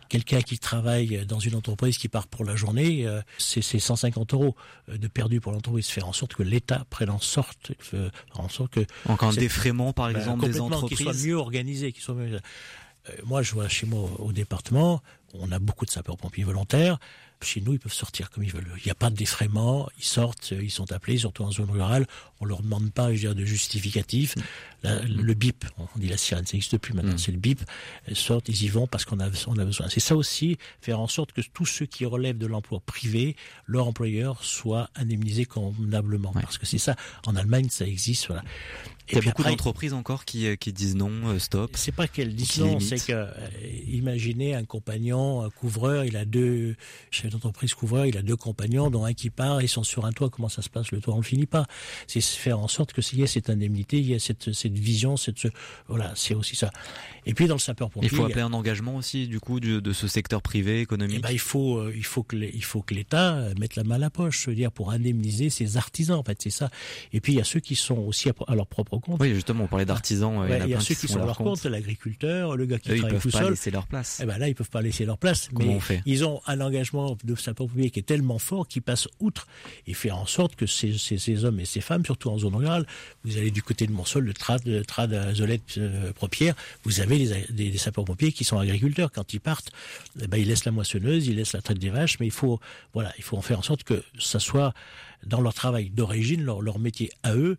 quelqu'un qui travaille dans une entreprise qui part pour la journée, euh, c'est 150 euros euh, de perdu pour l'entreprise. Faire en sorte que l'État prenne en sorte, en sorte que encore un défraiement par ben, exemple des entreprises, qui soient mieux organisés, qui soient mieux. moi, je vois chez moi au département, on a beaucoup de sapeurs-pompiers volontaires. Chez nous, ils peuvent sortir comme ils veulent. Il n'y a pas de défraiement. Ils sortent, ils sont appelés, surtout en zone rurale. On leur demande pas, je de justificatif. le bip, on dit la sirène, ça n'existe plus maintenant. Mm. C'est le bip. Ils sortent, ils y vont parce qu'on a, on a besoin. C'est ça aussi, faire en sorte que tous ceux qui relèvent de l'emploi privé, leur employeur soit indemnisé convenablement. Parce que c'est ça. En Allemagne, ça existe. Voilà. Il y a beaucoup d'entreprises encore qui, euh, qui disent non, euh, stop. C'est pas qu'elles disent non, c'est que euh, imaginez un compagnon, un couvreur, il a deux chefs d'entreprise couvreur, il a deux compagnons, dont un qui part, ils sont sur un toit. Comment ça se passe? Le toit, on le finit pas. C'est faire en sorte que s'il y a cette indemnité, il y a cette, cette vision, cette voilà, c'est aussi ça. Et puis dans le sapeur-pompier, il faut appeler un engagement aussi du coup de, de ce secteur privé économique? Eh ben, il faut il faut que il faut que l'État mette la main à la poche, je veux dire pour indemniser ses artisans. En fait, c'est ça. Et puis il y a ceux qui sont aussi à leur propre compte. Oui, justement, on parlait d'artisans. Euh, il y, a ceux qui sont à leur compte, l'agriculteur, le gars qui travaille tout seul. Ils peuvent pas laisser leur place. Eh ben là, ils peuvent pas laisser leur place. mais ils ont un engagement de sapeur-pompier qui est tellement fort qu'ils passent outre et faire en sorte que ces, ces, hommes et ces femmes, surtout en zone rurale, vous allez du côté de Monsol, de Trad, de Trad à Zolette, euh, Propière, vous avez des, des, sapeurs-pompiers qui sont agriculteurs. Quand ils partent, eh ben, ils laissent la moissonneuse, ils laissent la traite des vaches, mais il faut, voilà, il faut en faire en sorte que ça soit dans leur travail d'origine, leur, leur métier à eux,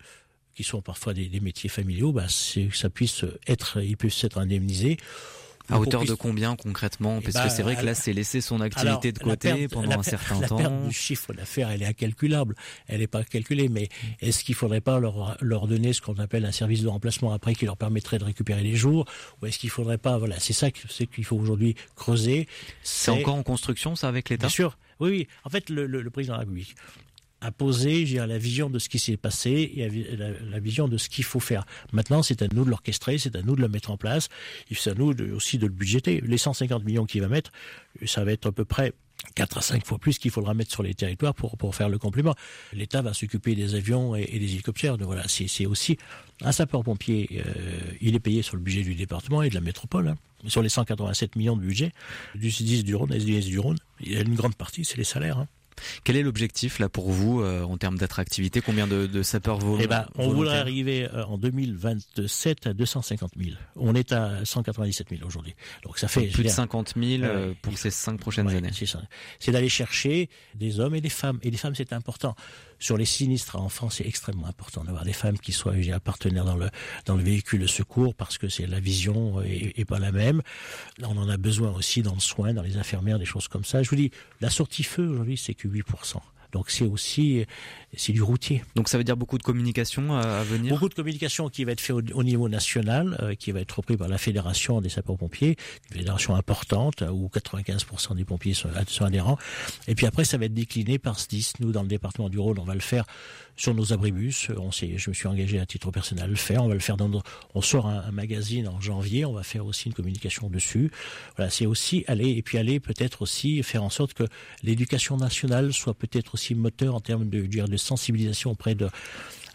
qui sont parfois des, métiers familiaux, bah, ça puisse être, ils puissent être indemnisés. À hauteur de combien concrètement Parce que bah, c'est vrai que là, c'est laisser son activité de côté pendant un certain temps. La perte du chiffre d'affaires, elle est incalculable. Elle n'est pas calculée. Mais est-ce qu'il faudrait pas leur, leur donner ce qu'on appelle un service de remplacement après qui leur permettrait de récupérer les jours? Ou est-ce qu'il faudrait pas Voilà, c'est ça qu'il faut aujourd'hui creuser. C'est encore en construction, ça, avec l'État? Bien sûr. Oui, oui. En fait, le, le, le président de la République à poser la vision de ce qui s'est passé et la, vision de ce qu'il faut faire. Maintenant, c'est à nous de l'orchestrer, c'est à nous de le mettre en place, c'est à nous aussi de le budgéter. Les 150 millions qu'il va mettre, ça va être à peu près 4 à 5 fois plus qu'il faudra mettre sur les territoires pour, pour faire le complément. L'État va s'occuper des avions et, des hélicoptères. Donc voilà, c'est aussi un sapeur-pompier, euh, il est payé sur le budget du département et de la métropole. Hein. Sur les 187 millions de budget du 10 du Rhône, SDS du Rhône, il y a une grande partie, c'est les salaires. Hein. Quel est l'objectif là pour vous euh, en termes d'attractivité? Combien de, de sapeurs volontaires? Eh ben, On voudrait arriver euh, en 2027 à 250 000. On est à 197 000 aujourd'hui. Donc ça fait plus de 50 000 euh, pour ces cinq prochaines années. C'est d'aller chercher des hommes et des femmes. Et les femmes, c'est important sur les sinistres à enfants, c'est extrêmement important d'avoir des femmes qui soient partenaires dans le dans le véhicule de secours parce que c'est la vision est, pas la même. on en a besoin aussi dans le soin, dans les infirmières, des choses comme ça. Je vous dis, la sortie feu aujourd'hui, c'est que 8%. Donc c'est aussi c'est du routier. Donc ça veut dire beaucoup de communication à, venir? Beaucoup de communication qui va être fait au, niveau national, euh, qui va être repris par la fédération des sapeurs-pompiers, une fédération importante où 95% des pompiers sont, sont, adhérents. Et puis après ça va être décliné par SDIS. Nous dans le département du Rhône, on va le faire sur nos abribus. On sait, je me suis engagé à titre personnel à le faire. On va le faire dans on sort un, magazine en janvier. On va faire aussi une communication dessus. Voilà, c'est aussi aller et puis aller peut-être aussi faire en sorte que l'éducation nationale soit peut-être aussi moteur en termes de, de sensibilisation auprès de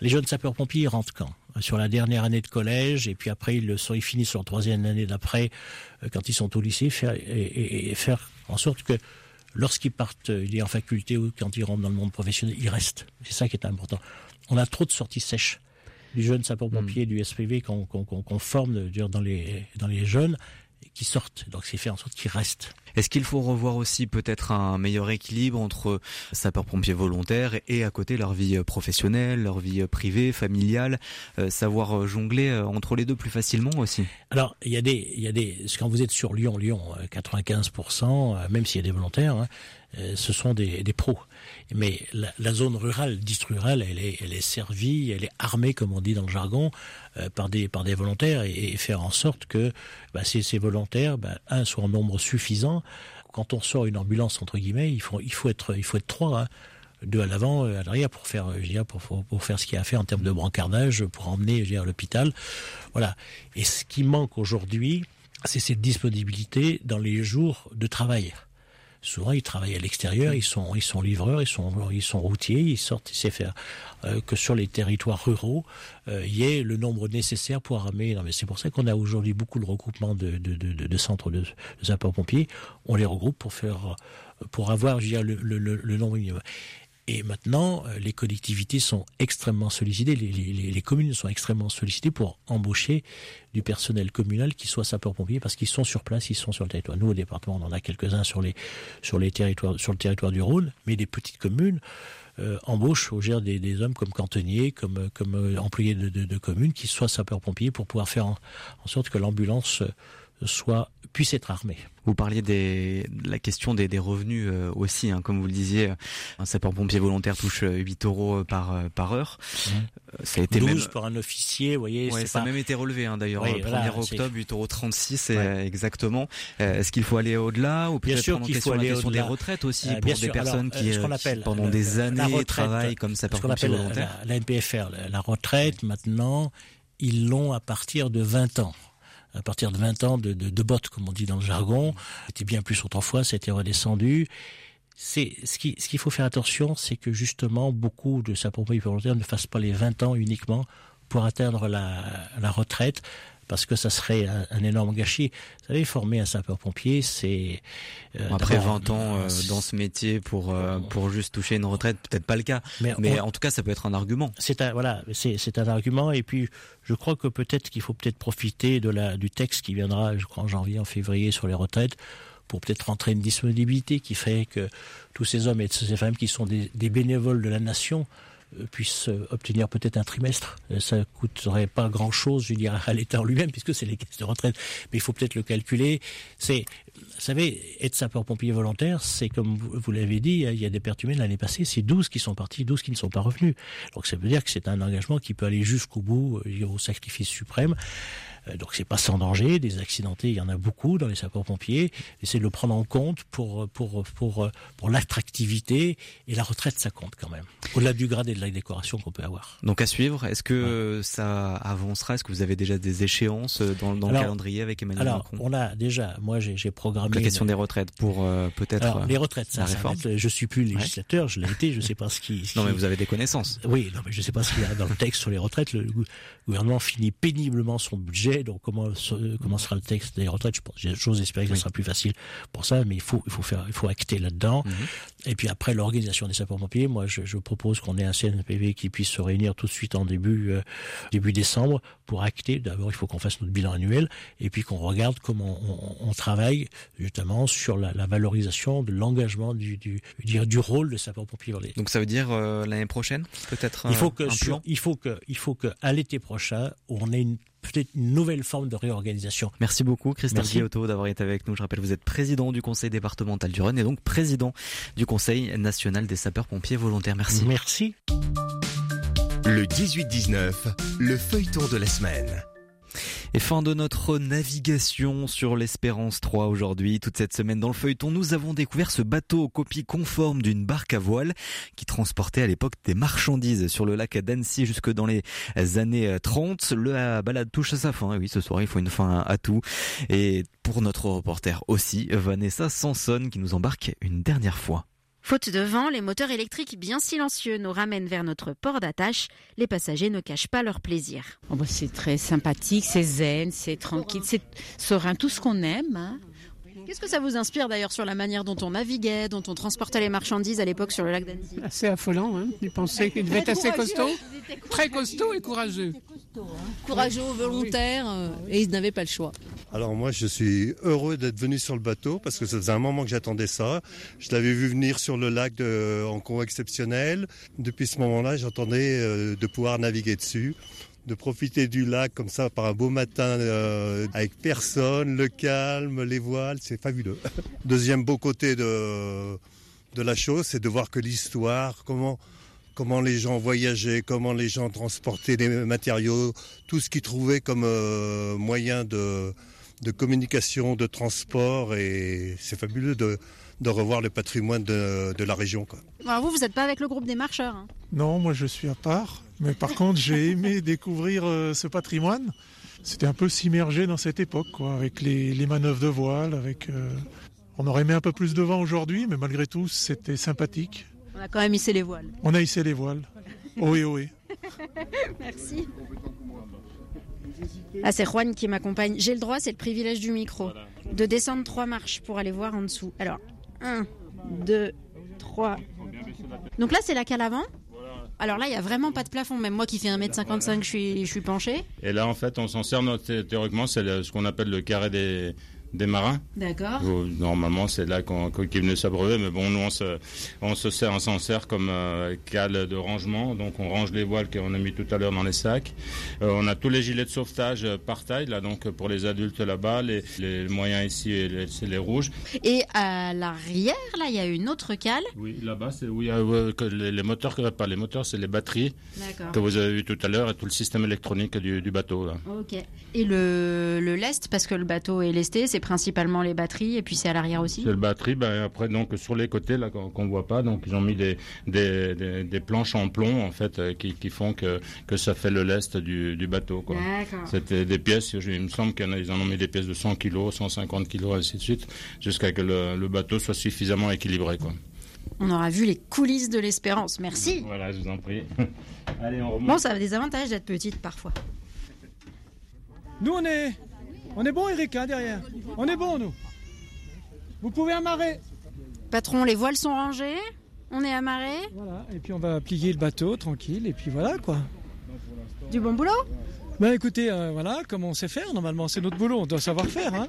les jeunes sapeurs-pompiers rentrent quand Sur la dernière année de collège, et puis après ils, le sont, ils finissent sur la troisième année d'après, euh, quand ils sont au lycée, faire, et, faire en sorte que lorsqu'ils partent il en faculté ou quand ils rentrent dans le monde professionnel, ils restent. C'est ça qui est important. On a trop de sorties sèches. Les jeunes sapeurs-pompiers hmm. du SPV qu'on forme dans les, dans les jeunes qui sortent. Donc c'est fait en sorte qu'ils restent. Est-ce qu'il faut revoir aussi peut-être un meilleur équilibre entre sapeurs-pompiers volontaires et à côté leur vie professionnelle, leur vie privée, familiale, euh, savoir jongler euh, entre les deux plus facilement aussi? Alors il y a des, il y a des, quand vous êtes sur Lyon, Lyon, 95%, euh, même s'il y a des volontaires, hein, ce sont des, des pros. Mais la, zone rurale, dite elle est, servie, elle est armée, comme on dit dans le jargon, par des par des volontaires et, faire en sorte que bah, ces, ces volontaires, bah, un, soient en nombre suffisant quand on sort une ambulance entre guillemets, il faut, il faut être, il faut être trois. Hein. deux à l'avant, à l'arrière pour faire, pour, pour, faire ce qu'il y a à faire en termes de brancardage, pour emmener à l'hôpital. Voilà. Et ce qui manque aujourd'hui, c'est cette disponibilité dans les jours de travail. Souvent, ils travaillent à l'extérieur, ils sont, ils sont livreurs, ils sont, ils sont routiers, ils sortent, ils savent faire euh, que sur les territoires ruraux, euh, il y ait le nombre nécessaire pour armer. Mais c'est pour ça qu'on a aujourd'hui beaucoup de regroupements de, centres de, sapeurs-pompiers. On les regroupe pour faire, pour avoir, je veux le nombre minimum. Et maintenant, euh, les collectivités sont extrêmement sollicitées, les, communes sont extrêmement sollicitées pour embaucher du personnel communal qui soit sapeur-pompier parce qu'ils sont sur place, ils sont sur le territoire. Nous, au département, on en a quelques-uns sur les sur les sur le territoire du Rhône, mais les petites communes euh, embauchent au gère des, hommes comme cantonniers, comme comme euh, employés de, de, communes qui soient sapeurs-pompiers pour pouvoir faire en sorte que l'ambulance soit puisse être armé. Vous parliez des, de la question des, des revenus euh, aussi, hein, comme vous le disiez, un sapeur-pompier volontaire touche 8 euh, euros euh, par, par heure. Ça a été 12 même... pour un officier, vous voyez. Ouais, ça a même été relevé hein, d'ailleurs. le 1er octobre, 8 euros 36 ouais. exactement. Est-ce qu'il faut aller au-delà ou Bien sûr qu'il faut aller au-delà. des retraites aussi pour des personnes qui, pendant des années retraite, travaillent comme sapeur-pompier volontaire. La, la NPFR, la retraite maintenant, ils l'ont à partir de 20 ans à partir de 20 ans de, de, de bottes, comme on dit dans le jargon. C'était bien plus autrefois, c'était redescendu. C'est ce qui ce qu'il faut faire attention, c'est que justement beaucoup de sapeurs-pompiers volontaires ne fassent pas les 20 ans uniquement pour atteindre la, la retraite parce que ça serait un, énorme gâchis. Vous savez, former un sapeur-pompier, c'est... Euh, Après 20 ans euh, dans ce métier pour euh, pour juste toucher une retraite, peut-être pas le cas. Mais, mais en tout cas, ça peut être un argument. C'est un, voilà, c'est, c'est un argument. Et puis, je crois que peut-être qu'il faut peut-être profiter de la, du texte qui viendra, je crois, en janvier, en février, sur les retraites, pour peut-être rentrer une disponibilité qui fait que tous ces hommes et ces femmes qui sont des, des bénévoles de la nation euh, puisse euh, obtenir peut-être un trimestre. Euh, ça coûterait pas grand-chose, je dirais, à l'État lui-même, puisque c'est les caisses de retraite. Mais il faut peut-être le calculer. C'est, vous savez, être sapeur-pompier volontaire, c'est comme vous, l'avez dit, il y a des pertes humaines l'année passée, c'est 12 qui sont partis, 12 qui ne sont pas revenus. Donc ça veut dire que c'est un engagement qui peut aller jusqu'au bout, au sacrifice suprême. Euh, donc c'est pas sans danger. Des accidentés, il y en a beaucoup dans les sapeurs-pompiers. Essayez de le prendre en compte pour pour pour pour l'attractivité et la retraite, ça compte quand même. Au-delà du grade et de la décoration qu'on peut avoir. Donc à suivre. Est-ce que ça avancera? Est-ce que vous avez déjà des échéances dans, dans le calendrier avec Emmanuel alors, Macron? On a déjà. Moi, j'ai programmé la question des retraites pour euh, peut-être. Alors les retraites, ça, ça être, je suis plus législateur. Je l'ai été. Je sais pas ce qui. non, mais vous avez des connaissanses. Oui, non, mais je sais pas ce qu'il y a dans le texte sur les retraites. Le gouvernement finit péniblement son budget donc comment, comment sera le texte des retraites Je pense, j'ose espérer que ce sera plus facile pour ça, mais il faut, il faut faire, il faut acter là-dedans. Mhm. Et puis après l'organisation des sapeurs-pompiers, moi je, je propose qu'on ait un CNPV qui puisse se réunir tout de suite en début euh, début décembre pour acter. D'abord, il faut qu'on fasse notre bilan annuel et puis qu'on regarde comment on, on, travaille justement sur la, la valorisation de l'engagement du, du, du, du rôle de sapeurs-pompiers. Donc ça veut dire euh, l'année prochaine, peut-être. Il faut que sur, il faut que il faut que à l'été prochain, on ait une peut-être une nouvelle forme de réorganisation. Merci beaucoup Christophe Guillotot d'avoir été avec nous. Je rappelle, vous êtes président du conseil départemental du Rhône et donc président du conseil national des sapeurs-pompiers volontaires. Merci. Merci. Le 18-19, le feuilleton de la semaine. Et fin de notre navigation sur l'Espérance 3 aujourd'hui. Toute cette semaine dans le feuilleton, nous avons découvert ce bateau copie conforme d'une barque à voile qui transportait à l'époque des marchandises sur le lac d'Annecy jusque dans les années 30. La balade touche à sa fin. oui, ce soir, il faut une fin à tout. Et pour notre reporter aussi, Vanessa Sanson qui nous embarque une dernière fois. Faute de vent, les moteurs électriques bien silencieux nous ramènent vers notre port d'attache. Les passagers ne cachent pas leur plaisir. Oh bah c'est très sympathique, c'est zen, c'est tranquille, c'est serein, tout ce qu'on aime. Hein. Qu'est-ce que ça vous inspire d'ailleurs sur la manière dont on naviguait, dont on transportait les marchandises à l'époque sur le lac d'Annecy? Assez affolant, hein Ils pensaient qu'il devait être assez costaud, très costaud et courageux. Courageux, volontaire, euh, et ils n'avaient pas le choix. Alors moi, je suis heureux d'être venu sur le bateau parce que ça faisait un moment que j'attendais ça. Je l'avais vu venir sur le lac de, en convoi exceptionnel. Depuis ce moment-là, j'attendais euh, de pouvoir naviguer dessus de profiter du lac comme ça par un beau matin euh, avec personne, le calme, les voiles, c'est fabuleux. Deuxième beau côté de, de la chose, c'est de voir que l'histoire, comment comment les gens voyageaient, comment les gens transportaient les matériaux, tout ce qu'ils trouvaient comme euh, moyen de, de communication, de transport, et c'est fabuleux de, de revoir le patrimoine de, de la région. Quoi. Alors vous, vous n'êtes pas avec le groupe des marcheurs hein? Non, moi je suis à part. Mais par contre, j'ai aimé découvrir euh, ce patrimoine. C'était un peu s'immerger dans cette époque, quoi, avec les, les manœuvres de voile, avec. euh, On aurait aimé un peu plus de vent aujourd'hui, mais malgré tout, c'était sympathique. On a quand même hissé les voiles. On a hissé les voiles. Ohé, ohé. Merci. Ah, c'est Juan qui m'accompagne. J'ai le droit, c'est le privilège du micro, de descendre trois marches pour aller voir en dessous. Alors, un, deux, trois. Donc là, c'est la cale avant. Alors là, il y a vraiment pas de plafond. Même moi qui fais 1m55, je suis, je suis penchée. Et là, en fait, on s'en sert théoriquement, c'est ce qu'on appelle le carré des, des marins. D'accord. Où, Normalement, c'est là qu'on qu'ils venaient s'abreuver, mais bon, nous, on se, on se sert, on s'en sert comme euh, cale de rangement. Donc, on range les voiles qu'on a mis tout à l'heure dans les sacs. Euh, on a tous les gilets de sauvetage euh, par taille, là, donc pour les adultes là-bas, les, les moyens ici, les- c'est les rouges. Et à l'arrière, là, il y a une autre cale. Oui, là-bas, c'est oui, euh, que les, les moteurs, pas les moteurs, c'est les batteries D'accord. que vous avez vu tout à l'heure et tout le système électronique du, du bateau. Là. Ok. Et le, le lest, parce que le bateau est lesté, c'est principalement les batteries et puis c'est à l'arrière aussi. C'est le batterie, ben après donc sur les côtés là qu'on voit pas, donc ils ont mis des, des, des, des planches en plomb en fait euh, qui, qui font que, que ça fait le lest du, du bateau. C'était des pièces, il me semble qu'ils en, ont mis des pièces de 100 kg, 150 kg ainsi de suite, jusqu'à que le, le bateau soit suffisamment équilibré quoi. On aura vu les coulisses de l'espérance. Merci. Voilà, je vous en prie. Allez, on remonte. Bon, ça a des avantages d'être petite parfois. Nous, on est, on est bon, Eric, hein, derrière. On est bon, nous. Vous pouvez amarrer. Patron, les voiles sont rangées. On est amarré. Voilà, et puis on va plier le bateau tranquille, et puis voilà quoi. Du bon boulot? Ben écoutez, euh, voilà, comme on sait faire, normalement, c'est notre boulot, on doit savoir faire. Hein.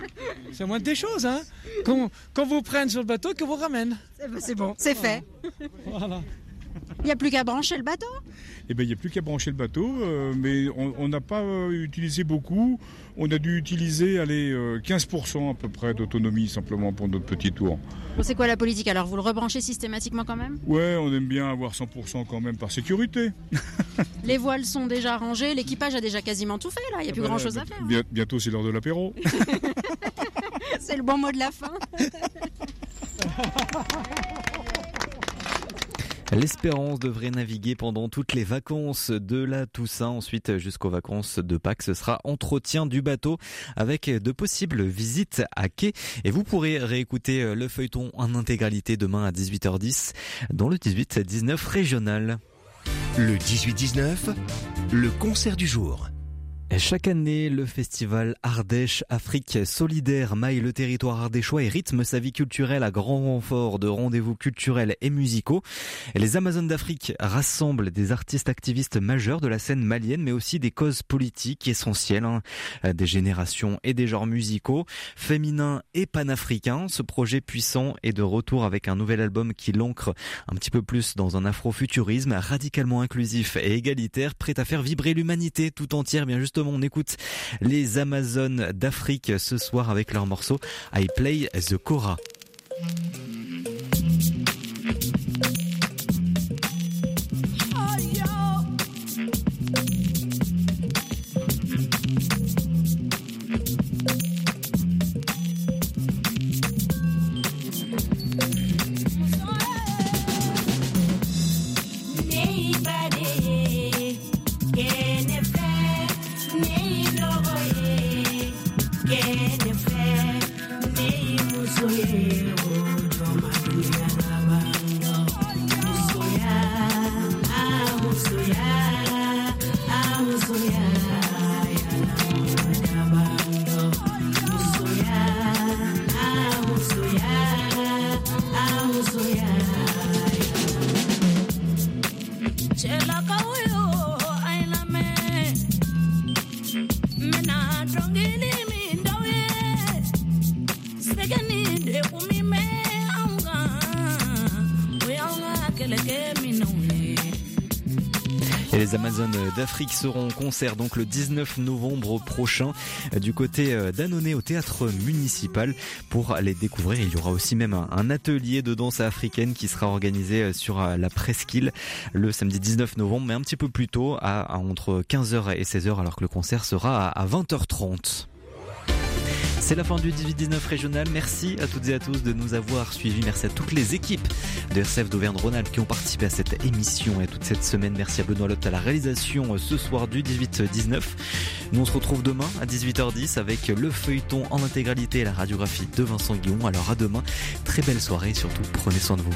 C'est moindre des choses, hein. Qu'on qu'on vous prenne sur le bateau, que vous ramène. C'est bon, c'est fait. Voilà. Il n'y a plus qu'à brancher le bateau. Eh ben, il n'y a plus qu'à brancher le bateau, euh, mais on n'a pas euh, utilisé beaucoup. On a dû utiliser allez, euh, 15% à peu près d'autonomie simplement pour notre petit tour. Bon, c'est quoi la politique? Alors Vous le rebranchez systématiquement quand même? Ouais, on aime bien avoir 100% quand même par sécurité. Les voiles sont déjà rangées, l'équipage a déjà quasiment tout fait là, il n'y a plus Voilà, grand chose à faire. bien- bientôt, c'est l'heure de l'apéro. C'est le bon mot de la fin. L'Espérance devrait naviguer pendant toutes les vacances de la Toussaint. Ensuite, jusqu'aux vacances de Pâques, ce sera entretien du bateau avec de possibles visites à quai. Et vous pourrez réécouter le feuilleton en intégralité demain à 18h10 dans le 18-19 régional. Le 18-19, le concert du jour. Chaque année, le festival Ardèche Afrique Solidaire maille le territoire ardéchois et rythme sa vie culturelle à grand renfort de rendez-vous culturels et musicaux. Les Amazones d'Afrique rassemblent des artistes activistes majeurs de la scène malienne, mais aussi des causes politiques essentielles, hein, des générations et des genres musicaux, féminins et panafricains. Ce projet puissant est de retour avec un nouvel album qui l'ancre un petit peu plus dans un afrofuturisme radicalement inclusif et égalitaire, prêt à faire vibrer l'humanité tout entière. Bien on écoute les Amazones d'Afrique ce soir avec leur morceau I Play the Cora. Et les Amazones d'Afrique seront en concert donc le 19 novembre prochain euh, du côté euh, d'Annonay au théâtre municipal. Pour les découvrir, il y aura aussi même un, atelier de danse africaine qui sera organisé euh, sur la presqu'île le samedi 19 novembre, mais un petit peu plus tôt, à, entre 15h et 16h, alors que le concert sera à 20h30. C'est la fin du 18-19 régional. Merci à toutes et à tous de nous avoir suivis. Merci à toutes les équipes de RCF d'Auvergne-Rhône-Alpes qui ont participé à cette émission et toute cette semaine. Merci à Benoît Lotte à la réalisation ce soir du 18-19. Nous on se retrouve demain à 18h10 avec le feuilleton en intégralité et la radiographie de Vincent Guillon. Alors à demain. Très belle soirée et surtout prenez soin de vous.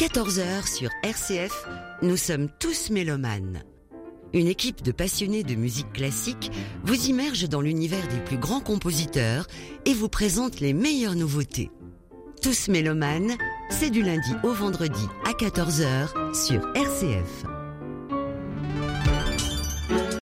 14h sur RCF, nous sommes tous mélomanes. Une équipe de passionnés de musique classique vous immerge dans l'univers des plus grands compositeurs et vous présente les meilleures nouveautés. Tous mélomanes, c'est du lundi au vendredi à 14h sur RCF.